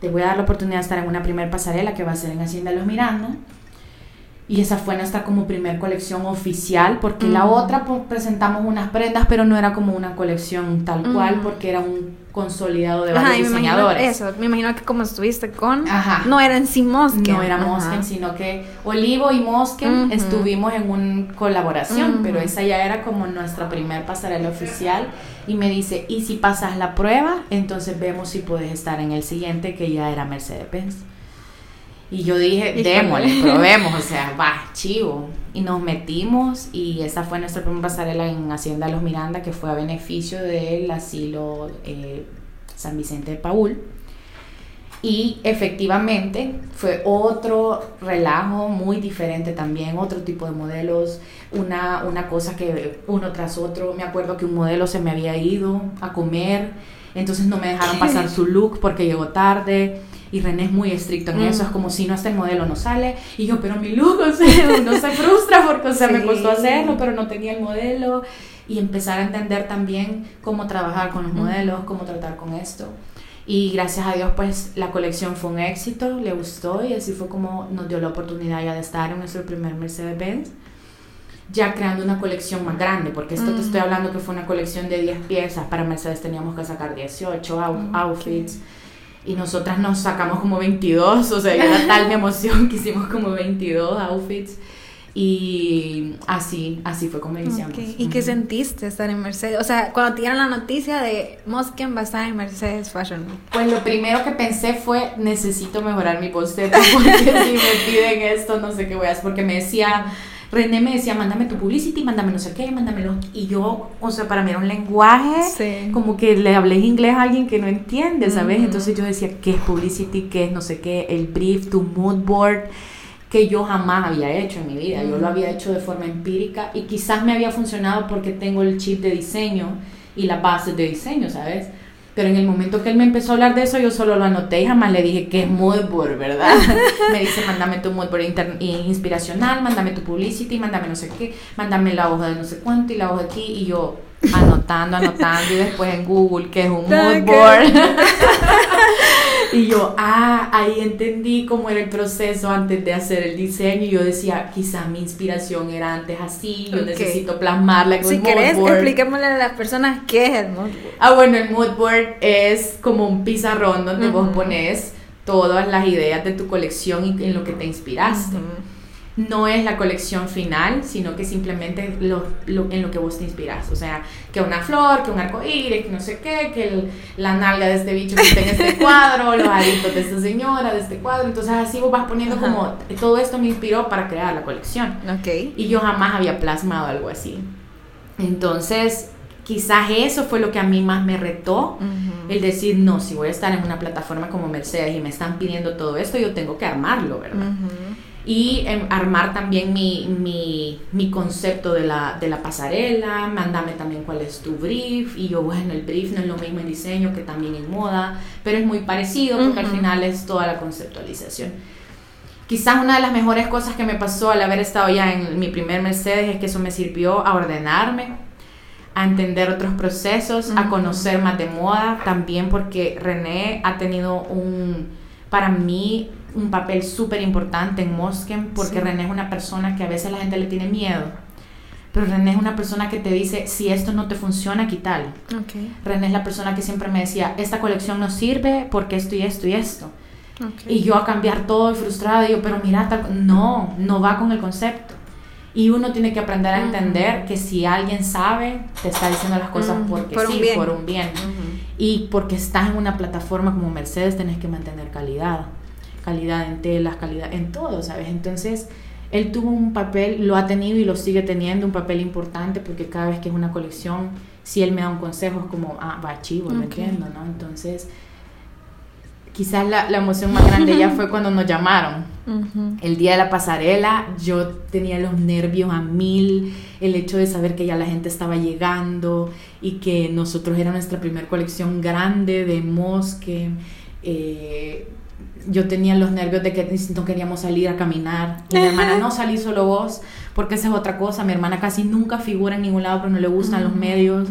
[SPEAKER 1] te voy a dar la oportunidad de estar en una primer pasarela que va a ser en Hacienda Los Miranda. Y esa fue nuestra como primer colección oficial, porque la
[SPEAKER 3] Ujú.
[SPEAKER 1] otra pues, presentamos unas prendas, pero no era como una colección tal cual,
[SPEAKER 3] Ujú.
[SPEAKER 1] porque era un consolidado de
[SPEAKER 3] Ajá,
[SPEAKER 1] varios
[SPEAKER 3] y me
[SPEAKER 1] diseñadores.
[SPEAKER 3] eso, me imagino que como estuviste con,
[SPEAKER 1] Ajá.
[SPEAKER 3] no era en sí Mosque.
[SPEAKER 1] No era
[SPEAKER 3] Ajá.
[SPEAKER 1] Mosken, sino que Olivo y Mosken estuvimos en una colaboración,
[SPEAKER 3] Ujú.
[SPEAKER 1] pero esa ya era como nuestra primer pasarela oficial. Y me dice, y si pasas la prueba, entonces vemos si puedes estar en el siguiente, que ya era Mercedes-Benz. Y yo dije, démosle, probemos, o sea, va, chivo. Y nos metimos y esa fue nuestra primera pasarela en Hacienda Los Miranda, que fue a beneficio del asilo eh, San Vicente de Paul. Y efectivamente fue otro relajo muy diferente también, otro tipo de modelos, una, una cosa que uno tras otro, me acuerdo que un modelo se me había ido a comer, entonces no me dejaron pasar su look porque llegó tarde y René es muy estricto en eso, es como si no está el modelo no sale. Y yo, pero mi look, o sea, uno se frustra porque, o sea, me
[SPEAKER 3] Sí.
[SPEAKER 1] costó hacerlo, pero no tenía el modelo y empezar a entender también cómo trabajar con los modelos, cómo tratar con esto. Y gracias a Dios, pues la colección fue un éxito, le gustó y así fue como nos dio la oportunidad ya de estar en nuestro primer Mercedes-Benz, ya creando una colección más grande, porque esto te estoy hablando que fue una colección de 10 piezas, para Mercedes teníamos que sacar 18 out- outfits y nosotras nos sacamos como 22, o sea, era tal mi emoción que hicimos como 22 outfits y así, así fue como iniciamos.
[SPEAKER 3] ¿Y qué sentiste estar en Mercedes? O sea, cuando te dieron la noticia de Mosken va a estar en Mercedes Fashion Week.
[SPEAKER 1] Pues lo primero que pensé fue, necesito mejorar mi boceto porque si me piden esto, no sé qué voy a hacer, porque me decía, René me decía, mándame tu publicity, mándame no sé qué, mándamelo. Y yo, o sea, para mí era un lenguaje
[SPEAKER 3] Sí.
[SPEAKER 1] como que le hablé inglés a alguien que no entiende, ¿sabes? Entonces yo decía, ¿qué es publicity? ¿Qué es no sé qué? El brief, tu mood board que yo jamás había hecho en mi vida. Yo lo había hecho de forma empírica y quizás me había funcionado porque tengo el chip de diseño y la base de diseño, ¿sabes? Pero en el momento que él me empezó a hablar de eso, yo solo lo anoté y jamás le dije que es mood board, ¿verdad? me dice, mándame tu mood board inter- i- inspiracional, mándame tu publicity, mándame no sé qué, mándame la hoja de no sé cuánto y la hoja aquí. Y yo anotando, anotando y después en Google que es un mood
[SPEAKER 3] Ok.
[SPEAKER 1] board. Y yo, ah, ahí entendí cómo era el proceso antes de hacer el diseño. Y yo decía, quizás mi inspiración era antes así, yo necesito plasmarla en
[SPEAKER 3] Si
[SPEAKER 1] un
[SPEAKER 3] querés,
[SPEAKER 1] mood board.
[SPEAKER 3] expliquémosle a las personas qué es el mood board.
[SPEAKER 1] Ah, bueno, el mood board es como un pizarrón donde vos pones todas las ideas de tu colección y en lo que te inspiraste. No es la colección final, sino que simplemente lo, lo- en lo que vos te inspiras. O sea, que una flor, que un arco iris, que no sé qué, que el- la nalga de este bicho que está en este cuadro, los aritos de esta señora, de este cuadro. Entonces así vos vas poniendo
[SPEAKER 3] Ajá.
[SPEAKER 1] como, todo esto me inspiró para crear la colección.
[SPEAKER 3] Ok.
[SPEAKER 1] Y yo jamás había plasmado algo así. Entonces, quizás eso fue lo que a mí más me retó. El decir, no, si voy a estar en una plataforma como Mercedes y me están pidiendo todo esto, yo tengo que armarlo, ¿verdad? Y em, armar también mi, mi, mi concepto de la, de la pasarela, mándame también cuál es tu brief. Y yo, bueno, el brief no es lo mismo en diseño que también en moda, pero es muy parecido porque al
[SPEAKER 3] Ujú.
[SPEAKER 1] final es toda la conceptualización. Quizás una de las mejores cosas que me pasó al haber estado ya en mi primer Mercedes es que eso me sirvió a ordenarme, a entender otros procesos, a
[SPEAKER 3] Ujú.
[SPEAKER 1] conocer más de moda, también porque René ha tenido un, para mí, un papel súper importante en Mosken, porque
[SPEAKER 3] Sí.
[SPEAKER 1] René es una persona que a veces la gente le tiene miedo, pero René es una persona que te dice, si esto no te funciona, quítalo.
[SPEAKER 3] Ok.
[SPEAKER 1] René es la persona que siempre me decía, esta colección no sirve porque esto y esto y esto. Y yo a cambiar todo y frustrada, digo, pero mira, tal- no, no va con el concepto. Y uno tiene que aprender a entender que si alguien sabe, te está diciendo las cosas porque
[SPEAKER 3] por un
[SPEAKER 1] sí,
[SPEAKER 3] bien.
[SPEAKER 1] por un bien. Y porque estás en una plataforma como Mercedes, tenés que mantener calidad. Calidad en telas, calidad en todo, ¿sabes? Entonces, él tuvo un papel, lo ha tenido y lo sigue teniendo, un papel importante porque cada vez que es una colección, si él me da un consejo, es como, ah, va chivo, lo
[SPEAKER 3] Ok.
[SPEAKER 1] entiendo, ¿no? Entonces, quizás la, la emoción más grande ya fue cuando nos llamaron.
[SPEAKER 3] Ujú.
[SPEAKER 1] El día de la pasarela yo tenía los nervios a mil, el hecho de saber que ya la gente estaba llegando y que nosotros era nuestra primera colección grande de mosque. eh, yo tenía los nervios de que no queríamos salir a caminar. Y mi hermana, no salí solo vos, porque esa es otra cosa. Mi hermana casi nunca figura en ningún lado, pero no le gustan los medios.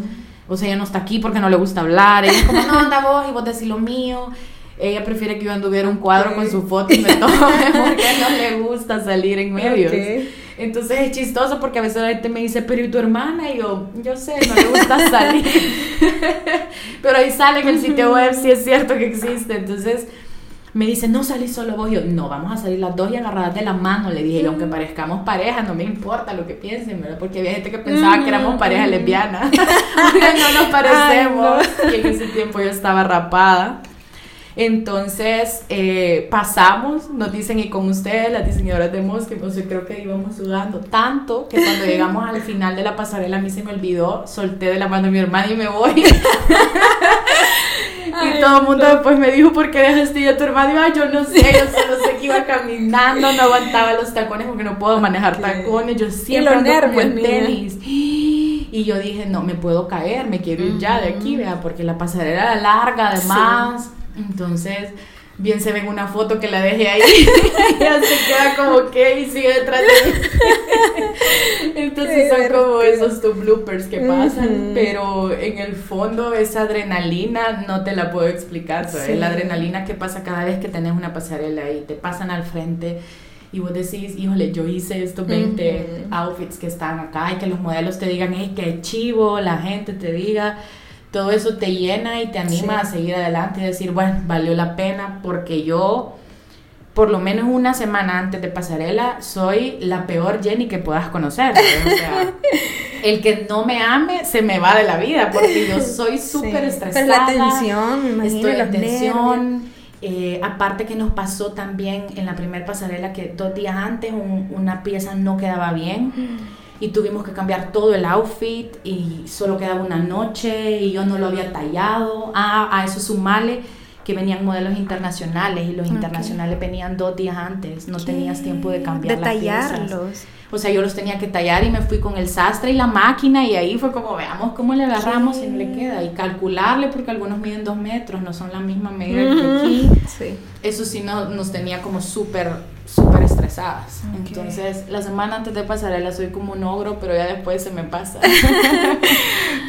[SPEAKER 1] O sea, ella no está aquí porque no le gusta hablar. Ella es como, no, anda vos y vos decís lo mío. Ella prefiere que yo anduviera un cuadro con su foto y me tome porque no le gusta salir en medios.
[SPEAKER 3] Ok.
[SPEAKER 1] Entonces es chistoso porque a veces la gente me dice, pero ¿y tu hermana? Y yo, yo sé, no le gusta salir. pero ahí sale en el sitio web, sí es cierto que existe. Entonces me dice, no salís solo vos. Yo, no, vamos a salir las dos y agarradas de la mano. Le dije, y aunque parezcamos pareja, no me importa lo que piensen, ¿verdad? Porque había gente que pensaba que éramos pareja lesbiana. no nos parecemos. Y en ese tiempo yo estaba rapada. Entonces eh, pasamos, nos dicen, y con ustedes, las diseñadoras de Mosque, pues yo creo que íbamos sudando tanto que cuando llegamos al final de la pasarela a mí se me olvidó, solté de la mano de mi hermana y me voy. y todo el mundo después me dijo, ¿por qué dejaste ir a tu hermano? Y yo, "Ay, yo no sé, yo solo sé que iba caminando, no aguantaba los tacones porque no puedo manejar tacones, yo siempre ando
[SPEAKER 3] nervios,
[SPEAKER 1] tenis. Y yo dije, no, me puedo caer, me quiero ir ya de aquí, vea, porque la pasarela era larga además. Entonces, bien se ve en una foto que la dejé ahí. ya se queda como que y sigue detrás de mí. Entonces son como esos two bloopers que pasan,
[SPEAKER 3] Ujú.
[SPEAKER 1] pero en el fondo esa adrenalina no te la puedo explicar. ¿sabes?
[SPEAKER 3] Sí.
[SPEAKER 1] La adrenalina que pasa cada vez que tenés una pasarela y te pasan al frente y vos decís, híjole, yo hice estos 20
[SPEAKER 3] Ujú.
[SPEAKER 1] outfits que están acá y que los modelos te digan, hey, qué chivo, la gente te diga. Todo eso te llena y te anima
[SPEAKER 3] Sí.
[SPEAKER 1] a seguir adelante y decir, bueno, valió la pena porque yo, por lo menos una semana antes de pasarela, soy la peor Jenny que puedas conocer. ¿sabes? O sea, el que no me ame se me va de la vida porque yo soy súper
[SPEAKER 3] Sí.
[SPEAKER 1] estresada.
[SPEAKER 3] Pero la tensión, me imagino,
[SPEAKER 1] Estoy en tensión. Eh, aparte que nos pasó también en la primera pasarela que dos días antes un- una pieza no quedaba bien y tuvimos que cambiar todo el outfit y solo quedaba una noche y yo no lo había tallado. Ah, a eso sumale que venían modelos internacionales y los
[SPEAKER 3] Ok.
[SPEAKER 1] internacionales venían dos días antes, no
[SPEAKER 3] ¿Qué?
[SPEAKER 1] tenías tiempo de cambiar las piezas. O sea, yo los tenía que tallar y me fui con el sastre y la máquina y ahí fue como, veamos cómo le agarramos y no le queda. Y calcularle porque algunos miden dos metros, no son la misma medida que aquí.
[SPEAKER 3] Sí.
[SPEAKER 1] Eso sí no, nos tenía como súper, súper estresadas. Entonces, la semana antes de pasarela soy como un ogro, pero ya después se me pasa.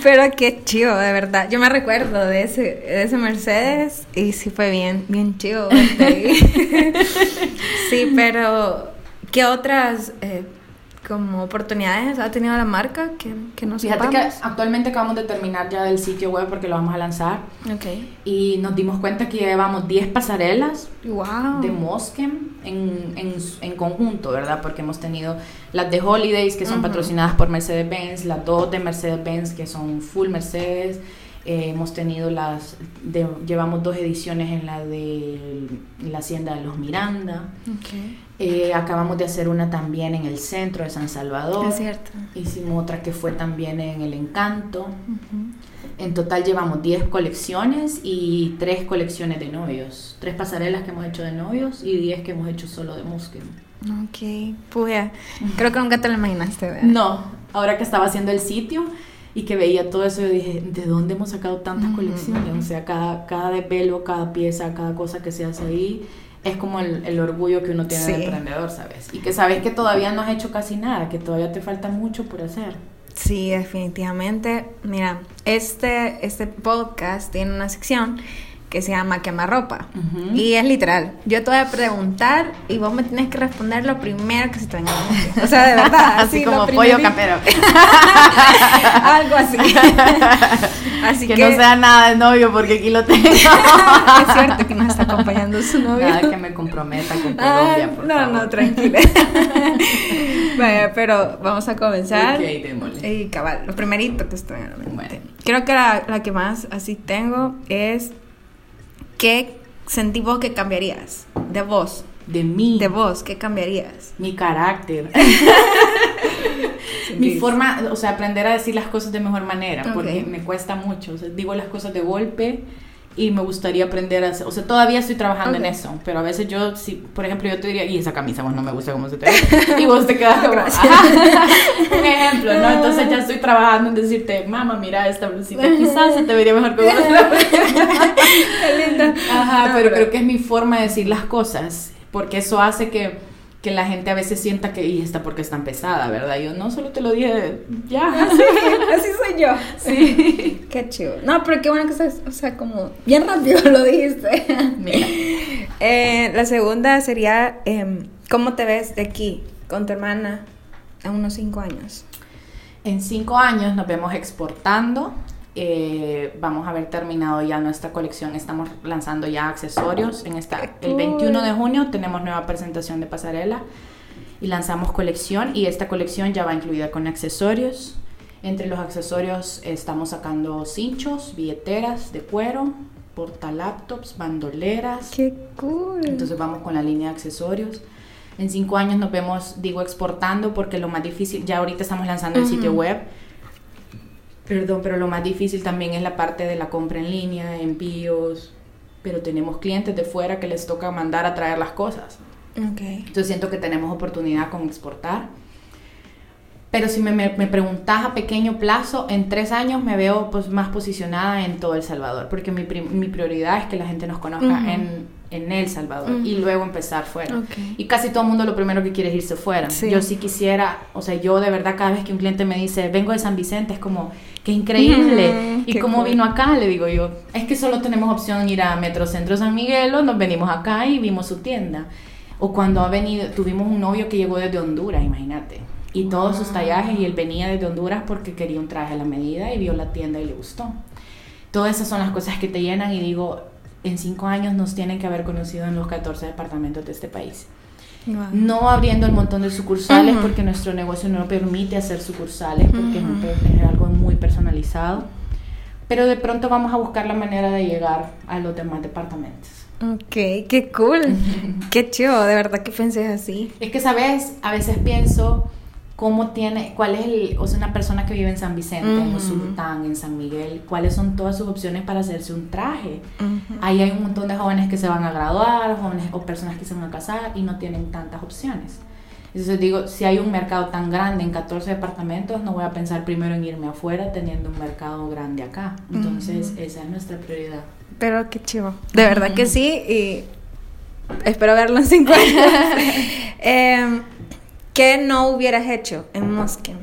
[SPEAKER 3] Pero qué chido, de verdad. Yo me recuerdo de ese, de ese Mercedes y sí fue bien, bien chido. sí, pero ¿qué otras eh, como oportunidades ha tenido la marca que, que no
[SPEAKER 1] Fíjate que
[SPEAKER 3] sepamos?
[SPEAKER 1] actualmente acabamos de terminar ya del sitio web porque lo vamos a lanzar
[SPEAKER 3] Ok.
[SPEAKER 1] y nos dimos cuenta que llevamos 10 pasarelas
[SPEAKER 3] Wow.
[SPEAKER 1] de Moskem en, en, en conjunto, ¿verdad? Porque hemos tenido las de Holidays, que son
[SPEAKER 3] Ujú.
[SPEAKER 1] patrocinadas por Mercedes-Benz, las dos de Mercedes-Benz, que son full Mercedes. Eh, hemos tenido las, de, llevamos dos ediciones en la de la Hacienda de los Miranda.
[SPEAKER 3] Ok.
[SPEAKER 1] Eh, acabamos de hacer una también en el centro de San Salvador.
[SPEAKER 3] Es cierto.
[SPEAKER 1] Hicimos otra que fue también en El Encanto.
[SPEAKER 3] Ujú.
[SPEAKER 1] En total llevamos 10 colecciones y 3 colecciones de novios. 3 pasarelas que hemos hecho de novios y 10 que hemos hecho solo de Muslim.
[SPEAKER 3] Ok, puya. Creo que nunca te lo imaginaste, ¿verdad?
[SPEAKER 1] No, ahora que estaba haciendo el sitio y que veía todo eso, yo dije, ¿de dónde hemos sacado tantas colecciones? O sea, cada, cada desvelo, cada pieza, cada cosa que se hace ahí, es como el, el orgullo que uno tiene de emprendedor, ¿sabes? Y que sabes que todavía no has hecho casi nada, que todavía te falta mucho por hacer.
[SPEAKER 3] Sí, definitivamente. Mira, este, este podcast tiene una sección que se llama Quemarropa.
[SPEAKER 1] Ujú.
[SPEAKER 3] Y es literal. Yo te voy a preguntar y vos me tienes que responder lo primero que se te venga a la mente. O sea, de verdad.
[SPEAKER 1] Así como pollo capero.
[SPEAKER 3] Algo así. así
[SPEAKER 1] que, no sea nada de novio porque aquí lo tengo.
[SPEAKER 3] es cierto que nos está acompañando su novio.
[SPEAKER 1] Nada que me comprometa con
[SPEAKER 3] Ah,
[SPEAKER 1] Colombia, por
[SPEAKER 3] no,
[SPEAKER 1] favor.
[SPEAKER 3] no, tranquila. Pero vamos a comenzar. Y cabal, lo primerito que estoy en la mente.
[SPEAKER 1] Bueno.
[SPEAKER 3] Creo que la, la que más así tengo es ¿qué sentí vos que cambiarías? De vos,
[SPEAKER 1] De mí.
[SPEAKER 3] de vos, ¿qué cambiarías?
[SPEAKER 1] Mi carácter. mi forma, o sea, aprender a decir las cosas de mejor manera, porque me cuesta mucho. O sea, digo las cosas de golpe y me gustaría aprender a hacer, o sea, todavía estoy trabajando en eso, pero a veces yo, si, por ejemplo, yo te diría, y esa camisa vos no me gusta cómo se te ve, y vos te quedas como, un ejemplo, ¿no? Entonces ya estoy trabajando en decirte, mamá, mira esta blusita, quizás se te vería mejor con.
[SPEAKER 3] Qué linda.
[SPEAKER 1] Ajá, pero creo que es mi forma de decir las cosas, porque eso hace que, que la gente a veces sienta que, y esta porque es tan pesada, ¿verdad? Yo no solo te lo dije, ya.
[SPEAKER 3] Así, así soy yo.
[SPEAKER 1] Sí.
[SPEAKER 3] Qué chido. No, pero qué bueno que estás, o sea, como bien rápido lo dijiste.
[SPEAKER 1] Mira,
[SPEAKER 3] Eh, la segunda sería, em, ¿cómo te ves de aquí con tu hermana a unos cinco años?
[SPEAKER 1] en cinco años nos vemos exportando. Eh, vamos a haber terminado ya nuestra colección. Estamos lanzando ya accesorios. En esta, el
[SPEAKER 3] cool.
[SPEAKER 1] 21 de junio tenemos nueva presentación de pasarela y lanzamos colección. Y esta colección ya va incluida con accesorios. Entre los accesorios estamos sacando cinchos, billeteras de cuero, portalaptops, bandoleras.
[SPEAKER 3] Qué cool.
[SPEAKER 1] Entonces vamos con la línea de accesorios. En cinco años nos vemos, digo, exportando porque lo más difícil, ya ahorita estamos lanzando el sitio web. Perdón, pero lo más difícil también es la parte de la compra en línea, envíos. Pero tenemos clientes de fuera que les toca mandar a traer las cosas.
[SPEAKER 3] Ok.
[SPEAKER 1] Entonces siento que tenemos oportunidad con exportar. Pero si me, me, me preguntas a pequeño plazo, en tres años me veo pues más posicionada en todo El Salvador, porque mi, mi prioridad es que la gente nos conozca
[SPEAKER 3] Ujú.
[SPEAKER 1] en, en El Salvador y
[SPEAKER 3] Ujú.
[SPEAKER 1] luego empezar fuera.
[SPEAKER 3] Ok.
[SPEAKER 1] Y casi todo el mundo lo primero que quiere es irse fuera.
[SPEAKER 3] Sí.
[SPEAKER 1] Yo sí quisiera, o sea, yo de verdad cada vez que un cliente me dice, vengo de San Vicente, es como, qué increíble.
[SPEAKER 3] Ujú,
[SPEAKER 1] ¿Y
[SPEAKER 3] qué
[SPEAKER 1] cómo
[SPEAKER 3] cool.
[SPEAKER 1] vino acá? Le digo yo, es que solo tenemos opción ir a Metrocentro San Miguel o nos venimos acá y vimos su tienda. O cuando ha venido, tuvimos un novio que llegó desde Honduras, imagínate. Y todos sus tallajes y él venía desde Honduras porque quería un traje a la medida y vio la tienda y le gustó. Todas esas son las cosas que te llenan y digo, en cinco años nos tienen que haber conocido en los 14 departamentos de este país.
[SPEAKER 3] Wow.
[SPEAKER 1] No abriendo el montón de sucursales
[SPEAKER 3] Ujú.
[SPEAKER 1] porque nuestro negocio no permite hacer sucursales porque es, un
[SPEAKER 3] Ujú.
[SPEAKER 1] pe- es algo personalizado. Pero de pronto vamos a buscar la manera de llegar a los demás departamentos.
[SPEAKER 3] Ok, qué cool. qué chido, de verdad que pensé así.
[SPEAKER 1] Es que, ¿sabes? A veces pienso cómo tiene, cuál es el, o sea, una persona que vive en San Vicente, en
[SPEAKER 3] Ujú.
[SPEAKER 1] Usulután, en San Miguel, cuáles son todas sus opciones para hacerse un traje.
[SPEAKER 3] Ujú.
[SPEAKER 1] Ahí hay un montón de jóvenes que se van a graduar, jóvenes o personas que se van a casar y no tienen tantas opciones. Entonces digo, si hay un mercado tan grande en 14 departamentos, no voy a pensar primero en irme afuera teniendo un mercado grande acá. Entonces esa es nuestra prioridad.
[SPEAKER 3] Pero qué chivo. De verdad que sí. Y espero verlo en cinco años. Em, ¿Qué no hubieras hecho en Moskin?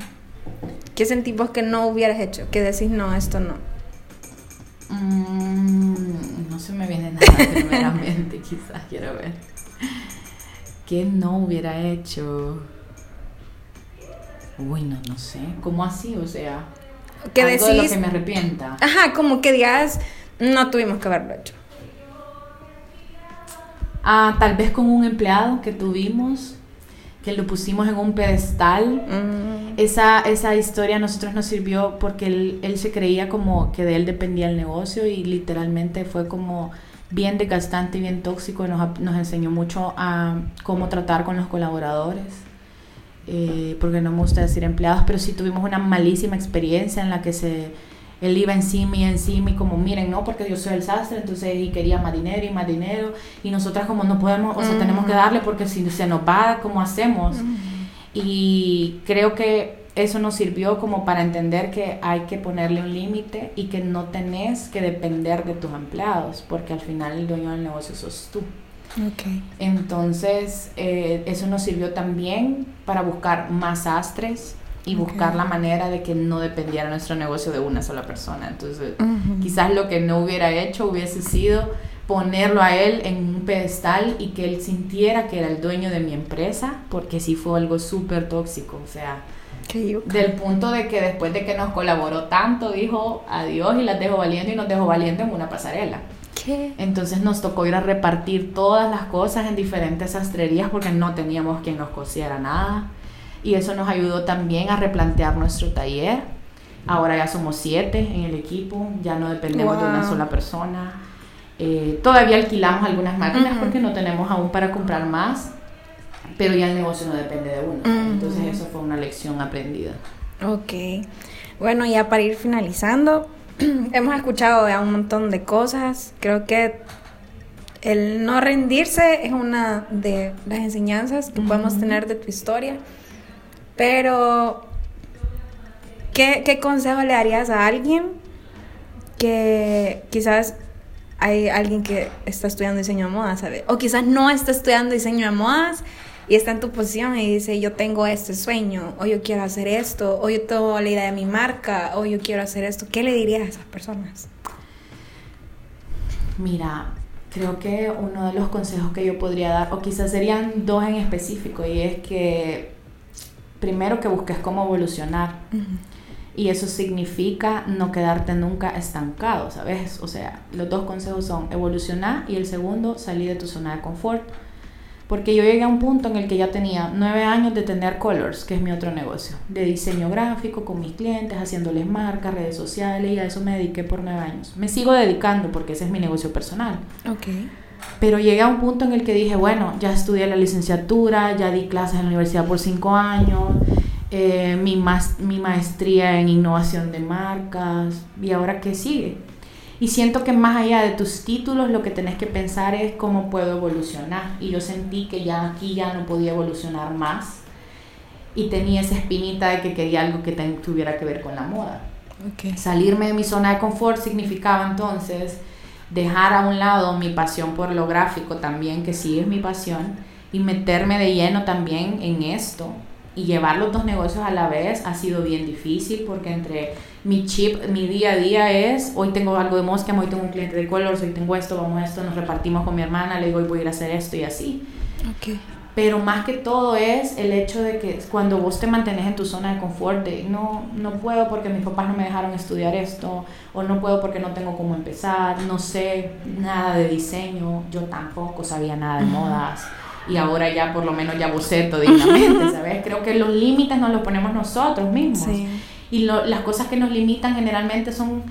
[SPEAKER 3] ¿Qué sentimos que no hubieras hecho? Que decís, no, esto no.
[SPEAKER 1] Mm, no se me viene nada primeramente, quizás quiero ver. ¿Qué no hubiera hecho? Uy, no, no sé. ¿Cómo así? O sea,
[SPEAKER 3] Que
[SPEAKER 1] algo de lo
[SPEAKER 3] decís.
[SPEAKER 1] que me arrepienta.
[SPEAKER 3] Ajá, como que digas, no tuvimos que haberlo hecho.
[SPEAKER 1] Ah, tal vez con un empleado que tuvimos, que lo pusimos en un pedestal.
[SPEAKER 3] Mm,
[SPEAKER 1] Esa, esa historia a nosotros nos sirvió porque él, él se creía como que de él dependía el negocio y literalmente fue como bien desgastante y bien tóxico nos, nos enseñó mucho a cómo tratar con los colaboradores. Eh, porque no me gusta decir empleados, pero sí tuvimos una malísima experiencia en la que se, él iba encima y encima y como miren, no, porque yo soy el sastre, entonces y quería más dinero y más dinero y nosotras como no podemos, o sea, tenemos que darle porque si se nos va, ¿cómo hacemos? Y creo que eso nos sirvió como para entender que hay que ponerle un límite y que no tenés que depender de tus empleados, porque al final el dueño del negocio sos tú.
[SPEAKER 3] ok.
[SPEAKER 1] Entonces, eh, eso nos sirvió también para buscar más astres y buscar la manera de que no dependiera nuestro negocio de una sola persona. Entonces, quizás lo que no hubiera hecho hubiese sido ponerlo a él en un pedestal y que él sintiera que era el dueño de mi empresa, porque sí fue algo súper tóxico, o sea. Del punto de que después de que nos colaboró tanto, dijo adiós y las dejo valiendo y nos dejó valiendo en una pasarela.
[SPEAKER 3] ¿Qué?
[SPEAKER 1] Entonces nos tocó ir a repartir todas las cosas en diferentes sastrerías porque no teníamos quien nos cosiera nada. Y eso nos ayudó también a replantear nuestro taller. Ahora ya somos siete en el equipo, ya no dependemos de una
[SPEAKER 3] Wow.
[SPEAKER 1] sola persona. Eh, todavía alquilamos algunas máquinas
[SPEAKER 3] Ujú.
[SPEAKER 1] porque no tenemos aún para comprar más, pero ya el negocio no depende de uno.
[SPEAKER 3] Ujú.
[SPEAKER 1] Entonces eso fue una lección aprendida.
[SPEAKER 3] Ok. Bueno, ya para ir finalizando, hemos escuchado ya un montón de cosas. Creo que el no rendirse es una de las enseñanzas que podemos
[SPEAKER 1] Ujú.
[SPEAKER 3] tener de tu historia. Pero, ¿qué, qué consejo le darías a alguien que quizás hay alguien que está estudiando diseño de modas, ¿sabes? O quizás no está estudiando diseño de modas y está en tu posición y dice, yo tengo este sueño, o yo quiero hacer esto, o yo tengo la idea de mi marca, o yo quiero hacer esto. ¿Qué le dirías a esas personas?
[SPEAKER 1] Mira, creo que uno de los consejos que yo podría dar, o quizás serían dos en específico, y es que primero que busques cómo evolucionar. Y eso significa no quedarte nunca estancado, ¿sabes? O sea, los dos consejos son evolucionar y el segundo, salir de tu zona de confort. Porque yo llegué a un punto en el que ya tenía nueve años de tener Colors, que es mi otro negocio, de diseño gráfico con mis clientes, haciéndoles marcas, redes sociales, y a eso me dediqué por nueve años. Me sigo dedicando porque ese es mi negocio personal.
[SPEAKER 3] Ok.
[SPEAKER 1] Pero llegué a un punto en el que dije, bueno, ya estudié la licenciatura, ya di clases en la universidad por cinco años, eh, mi, mi maestría en innovación de marcas, ¿y ahora qué sigue? Y siento que más allá de tus títulos, lo que tenés que pensar es cómo puedo evolucionar. Y yo sentí que ya aquí ya no podía evolucionar más. Y tenía esa espinita de que quería algo que tuviera que ver con la moda. Salirme de mi zona de confort significaba entonces dejar a un lado mi pasión por lo gráfico también, que sí es mi pasión, y meterme de lleno también en esto. Y llevar los dos negocios a la vez ha sido bien difícil porque entre mi chip, mi día a día es, hoy tengo algo de mosca, hoy tengo un cliente de color, hoy tengo esto, vamos a esto, nos repartimos con mi hermana, le digo, hoy voy a ir a hacer esto y así.
[SPEAKER 3] Okay.
[SPEAKER 1] Pero más que todo es el hecho de que cuando vos te mantenés en tu zona de confort, de no, no puedo porque mis papás no me dejaron estudiar esto, o no puedo porque no tengo cómo empezar, no sé nada de diseño, yo tampoco sabía nada de modas y ahora ya por lo menos ya boceto dignamente, ¿sabes? Creo que los límites nos los ponemos nosotros mismos. Sí y las cosas que nos limitan generalmente son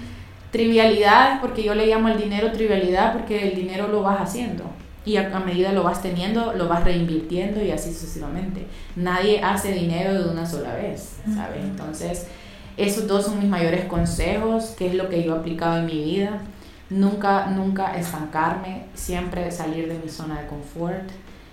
[SPEAKER 1] trivialidades, porque yo le llamo el dinero trivialidad porque el dinero lo vas haciendo y a, medida lo vas teniendo, lo vas reinvirtiendo y así sucesivamente. Nadie hace dinero de una sola vez, ¿sabes? Entonces, esos dos son mis mayores consejos, que es lo que yo he aplicado en mi vida. Nunca, nunca estancarme, siempre salir de mi zona de confort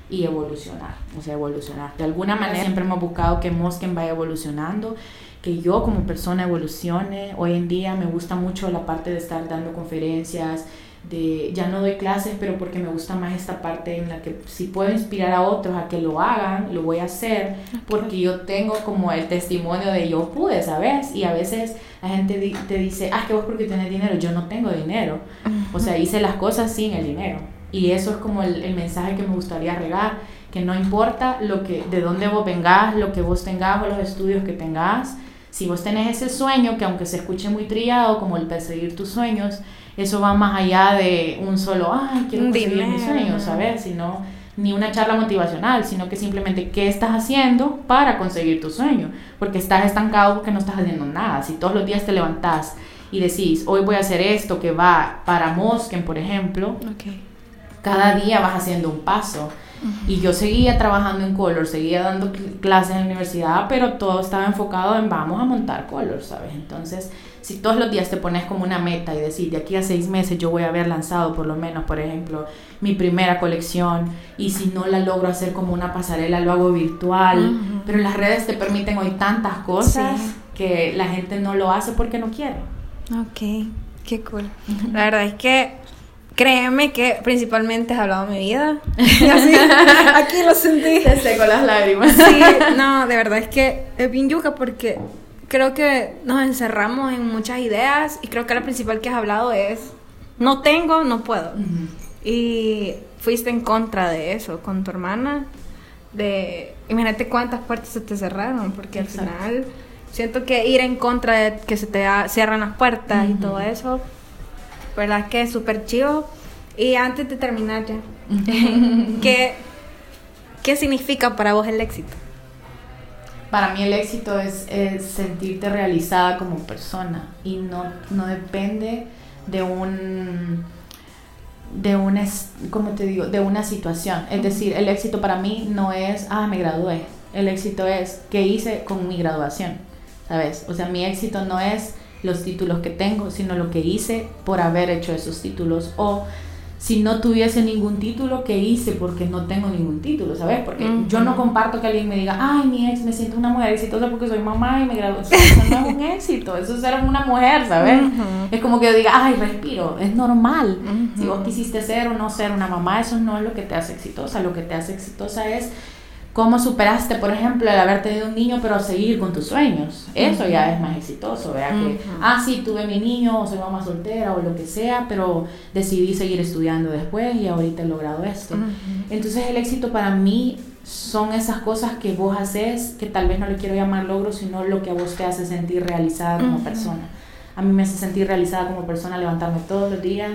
[SPEAKER 1] y evolucionar, o sea, evolucionar. De alguna manera siempre hemos buscado que Mosken vaya evolucionando que yo como persona evolucione. Hoy en día me gusta mucho la parte de estar dando conferencias, de ya no doy clases, pero porque me gusta más esta parte en la que si puedo inspirar a otros a que lo hagan, lo voy a hacer, porque yo tengo como el testimonio de yo pude, ¿sabes? Y a veces la gente te dice, ah, que vos porque tienes dinero, yo no tengo dinero. O sea, hice las cosas sin el dinero. Y eso es como el, el mensaje que me gustaría regar, que no importa lo que, de dónde vos vengas, lo que vos tengas o los estudios que tengas, si vos tenés ese sueño, que aunque se escuche muy trillado, como el perseguir tus sueños, eso va más allá de un solo, ay, quiero conseguir mis sueños, ¿sabes? Sino ni una charla motivacional, sino que simplemente qué estás haciendo para conseguir tu sueño, porque estás estancado porque no estás haciendo nada. Si todos los días te levantás y decís, hoy voy a hacer esto que va para Mosken, por ejemplo, cada día vas haciendo un paso y yo seguía trabajando en Color, seguía dando clases en la universidad, pero todo estaba enfocado en vamos a montar Color, ¿sabes? Entonces, si todos los días te pones como una meta y decir, de aquí a seis meses yo voy a haber lanzado por lo menos, por ejemplo, mi primera colección, y si no la logro hacer como una pasarela, lo hago virtual, pero las redes te permiten hoy tantas cosas que la gente no lo hace porque no quiere.
[SPEAKER 3] Ok, qué cool. La verdad es que Créeme que principalmente has hablado de mi vida. aquí lo sentí.
[SPEAKER 1] Te seco las lágrimas.
[SPEAKER 3] Sí, no, de verdad es que es bien yuca porque creo que nos encerramos en muchas ideas y creo que la principal que has hablado es no tengo, no puedo. Y fuiste en contra de eso con tu hermana. De, imagínate cuántas puertas se te cerraron, porque al final siento que ir en contra de que se te cierran las puertas y todo eso ¿verdad? Que es súper chido. Y antes de terminar ya, ¿qué, ¿qué significa para vos el éxito?
[SPEAKER 1] Para mí el éxito es, sentirte realizada como persona y no, no depende de un de una como te digo de una situación es decir el éxito para mí no es ah me gradué el éxito es qué hice con mi graduación sabes o sea mi éxito no es los títulos que tengo, sino lo que hice por haber hecho esos títulos. O si no tuviese ningún título, ¿qué hice? Porque no tengo ningún título, ¿sabes? Porque yo no comparto que alguien me diga, ay, mi ex, me siento una mujer exitosa porque soy mamá y me gradué. Eso no es un éxito, eso es ser una mujer, ¿sabes? Es como que yo diga, ay, respiro, es normal. Si vos quisiste ser o no ser una mamá, eso no es lo que te hace exitosa. Lo que te hace exitosa es cómo superaste, por ejemplo, el haber tenido un niño, pero seguir con tus sueños. Eso ya es más exitoso, ¿verdad? Que, ah, sí, tuve mi niño, o soy mamá soltera, o lo que sea, pero decidí seguir estudiando después y ahorita he logrado esto. Entonces, el éxito para mí son esas cosas que vos haces, que tal vez no le quiero llamar logro, sino lo que a vos te hace sentir realizada como persona. A mí me hace sentir realizada como persona levantarme todos los días,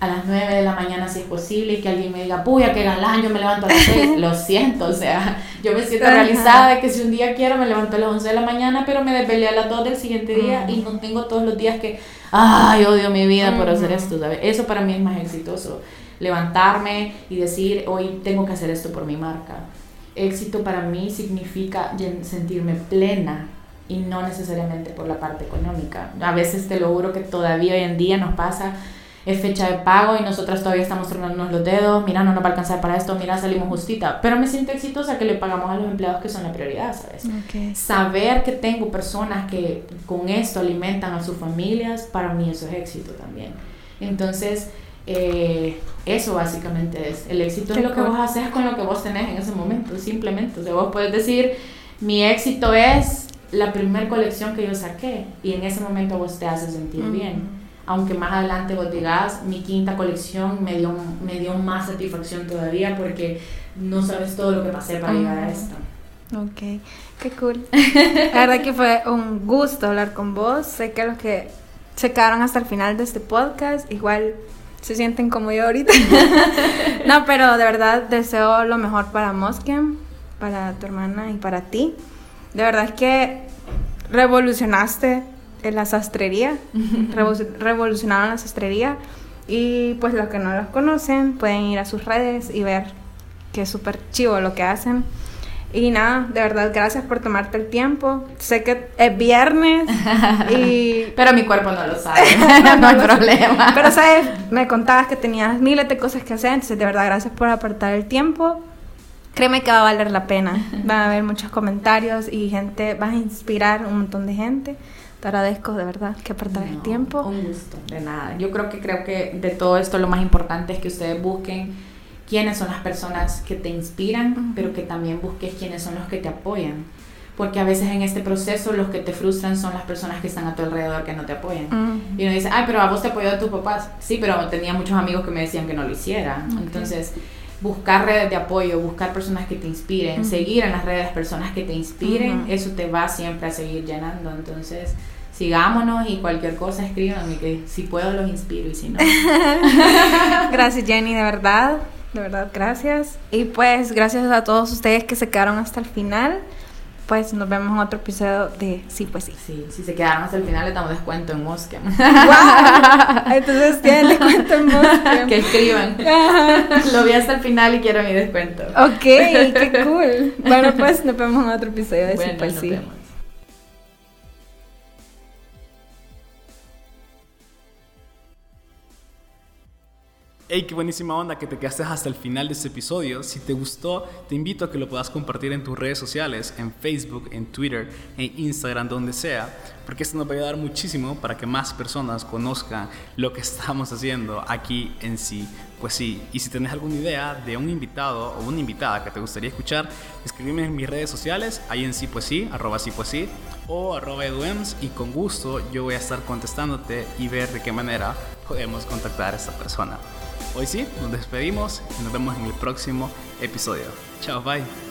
[SPEAKER 1] a las 9 de la mañana si es posible y que alguien me diga, puya, qué galán, yo me levanto a las 6, lo siento, o sea, yo me siento realizada de que si un día quiero me levanto a las 11 de la mañana, pero me desvelé a las 2 del siguiente día y no tengo todos los días que, ay, odio mi vida por hacer esto, ¿sabes? Eso para mí es más exitoso, levantarme y decir, hoy tengo que hacer esto por mi marca. Éxito para mí significa sentirme plena y no necesariamente por la parte económica. A veces te lo juro que todavía hoy en día nos pasa es fecha de pago y nosotras todavía estamos tronándonos los dedos, mira, no nos va a alcanzar para esto, mira, salimos justita. Pero me siento exitosa que le pagamos a los empleados que son la prioridad, ¿sabes? Saber que tengo personas que con esto alimentan a sus familias, para mí eso es éxito también. Entonces, eh, eso básicamente es. El éxito es lo que vos haces con lo que vos tenés en ese momento, simplemente. O sea, vos puedes decir, mi éxito es la primera colección que yo saqué y en ese momento vos te haces sentir bien aunque más adelante vos digas, mi quinta colección me dio, me dio más satisfacción todavía porque no sabes todo lo que pasé para llegar a esto.
[SPEAKER 3] Ok, qué cool. La verdad que fue un gusto hablar con vos. Sé que los que se quedaron hasta el final de este podcast, igual se sienten como yo ahorita. no, pero de verdad deseo lo mejor para Moskem, para tu hermana y para ti. De verdad que revolucionaste en la sastrería, revolucionaron la sastrería y pues los que no los conocen pueden ir a sus redes y ver que es súper chivo lo que hacen. Y nada, de verdad, gracias por tomarte el tiempo. Sé que es viernes y...
[SPEAKER 1] Pero mi cuerpo no lo sabe, no, hay problema.
[SPEAKER 3] Pero, ¿sabes? Me contabas que tenías miles de cosas que hacer, entonces de verdad, gracias por apartar el tiempo. Créeme que va a valer la pena. Van a haber muchos comentarios y gente, vas a inspirar un montón de gente. Te agradezco de verdad que apartar el tiempo.
[SPEAKER 1] Un gusto, de nada. Yo creo que creo que de todo esto lo más importante es que ustedes busquen quiénes son las personas que te inspiran, pero que también busques quiénes son los que te apoyan. Porque a veces en este proceso los que te frustran son las personas que están a tu alrededor que no te apoyan. Y uno dice, ay, pero a vos te apoyó tus papás. Sí, pero tenía muchos amigos que me decían que no lo hiciera. Entonces, buscar redes de apoyo, buscar personas que te inspiren, seguir en las redes personas que te inspiren, eso te va siempre a seguir llenando. Entonces, sigámonos y cualquier cosa escríbanme que si puedo los inspiro y si no.
[SPEAKER 3] gracias Jenny, de verdad, de verdad, gracias. Y pues gracias a todos ustedes que se quedaron hasta el final. Pues nos vemos en otro episodio de Sí, pues sí.
[SPEAKER 1] Sí, si se quedaron hasta el final le damos descuento en Mosquem.
[SPEAKER 3] Entonces tienen descuento en Mosquem.
[SPEAKER 1] que escriban. Lo vi hasta el final y quiero mi descuento.
[SPEAKER 3] Ok, qué cool. Bueno, pues nos vemos en otro episodio de Sí, pues sí.
[SPEAKER 2] Hey, qué buenísima onda que te quedaste hasta el final de este episodio. Si te gustó, te invito a que lo puedas compartir en tus redes sociales, en Facebook, en Twitter, en Instagram, donde sea, porque esto nos va a ayudar muchísimo para que más personas conozcan lo que estamos haciendo aquí en sí. Pues sí, y si tenés alguna idea de un invitado o una invitada que te gustaría escuchar, escríbeme en mis redes sociales, ahí en sí pues sí, arroba sí pues sí, o arroba eduems, y con gusto yo voy a estar contestándote y ver de qué manera podemos contactar a esta persona. Hoy sí, nos despedimos y nos vemos en el próximo episodio. Chao, bye.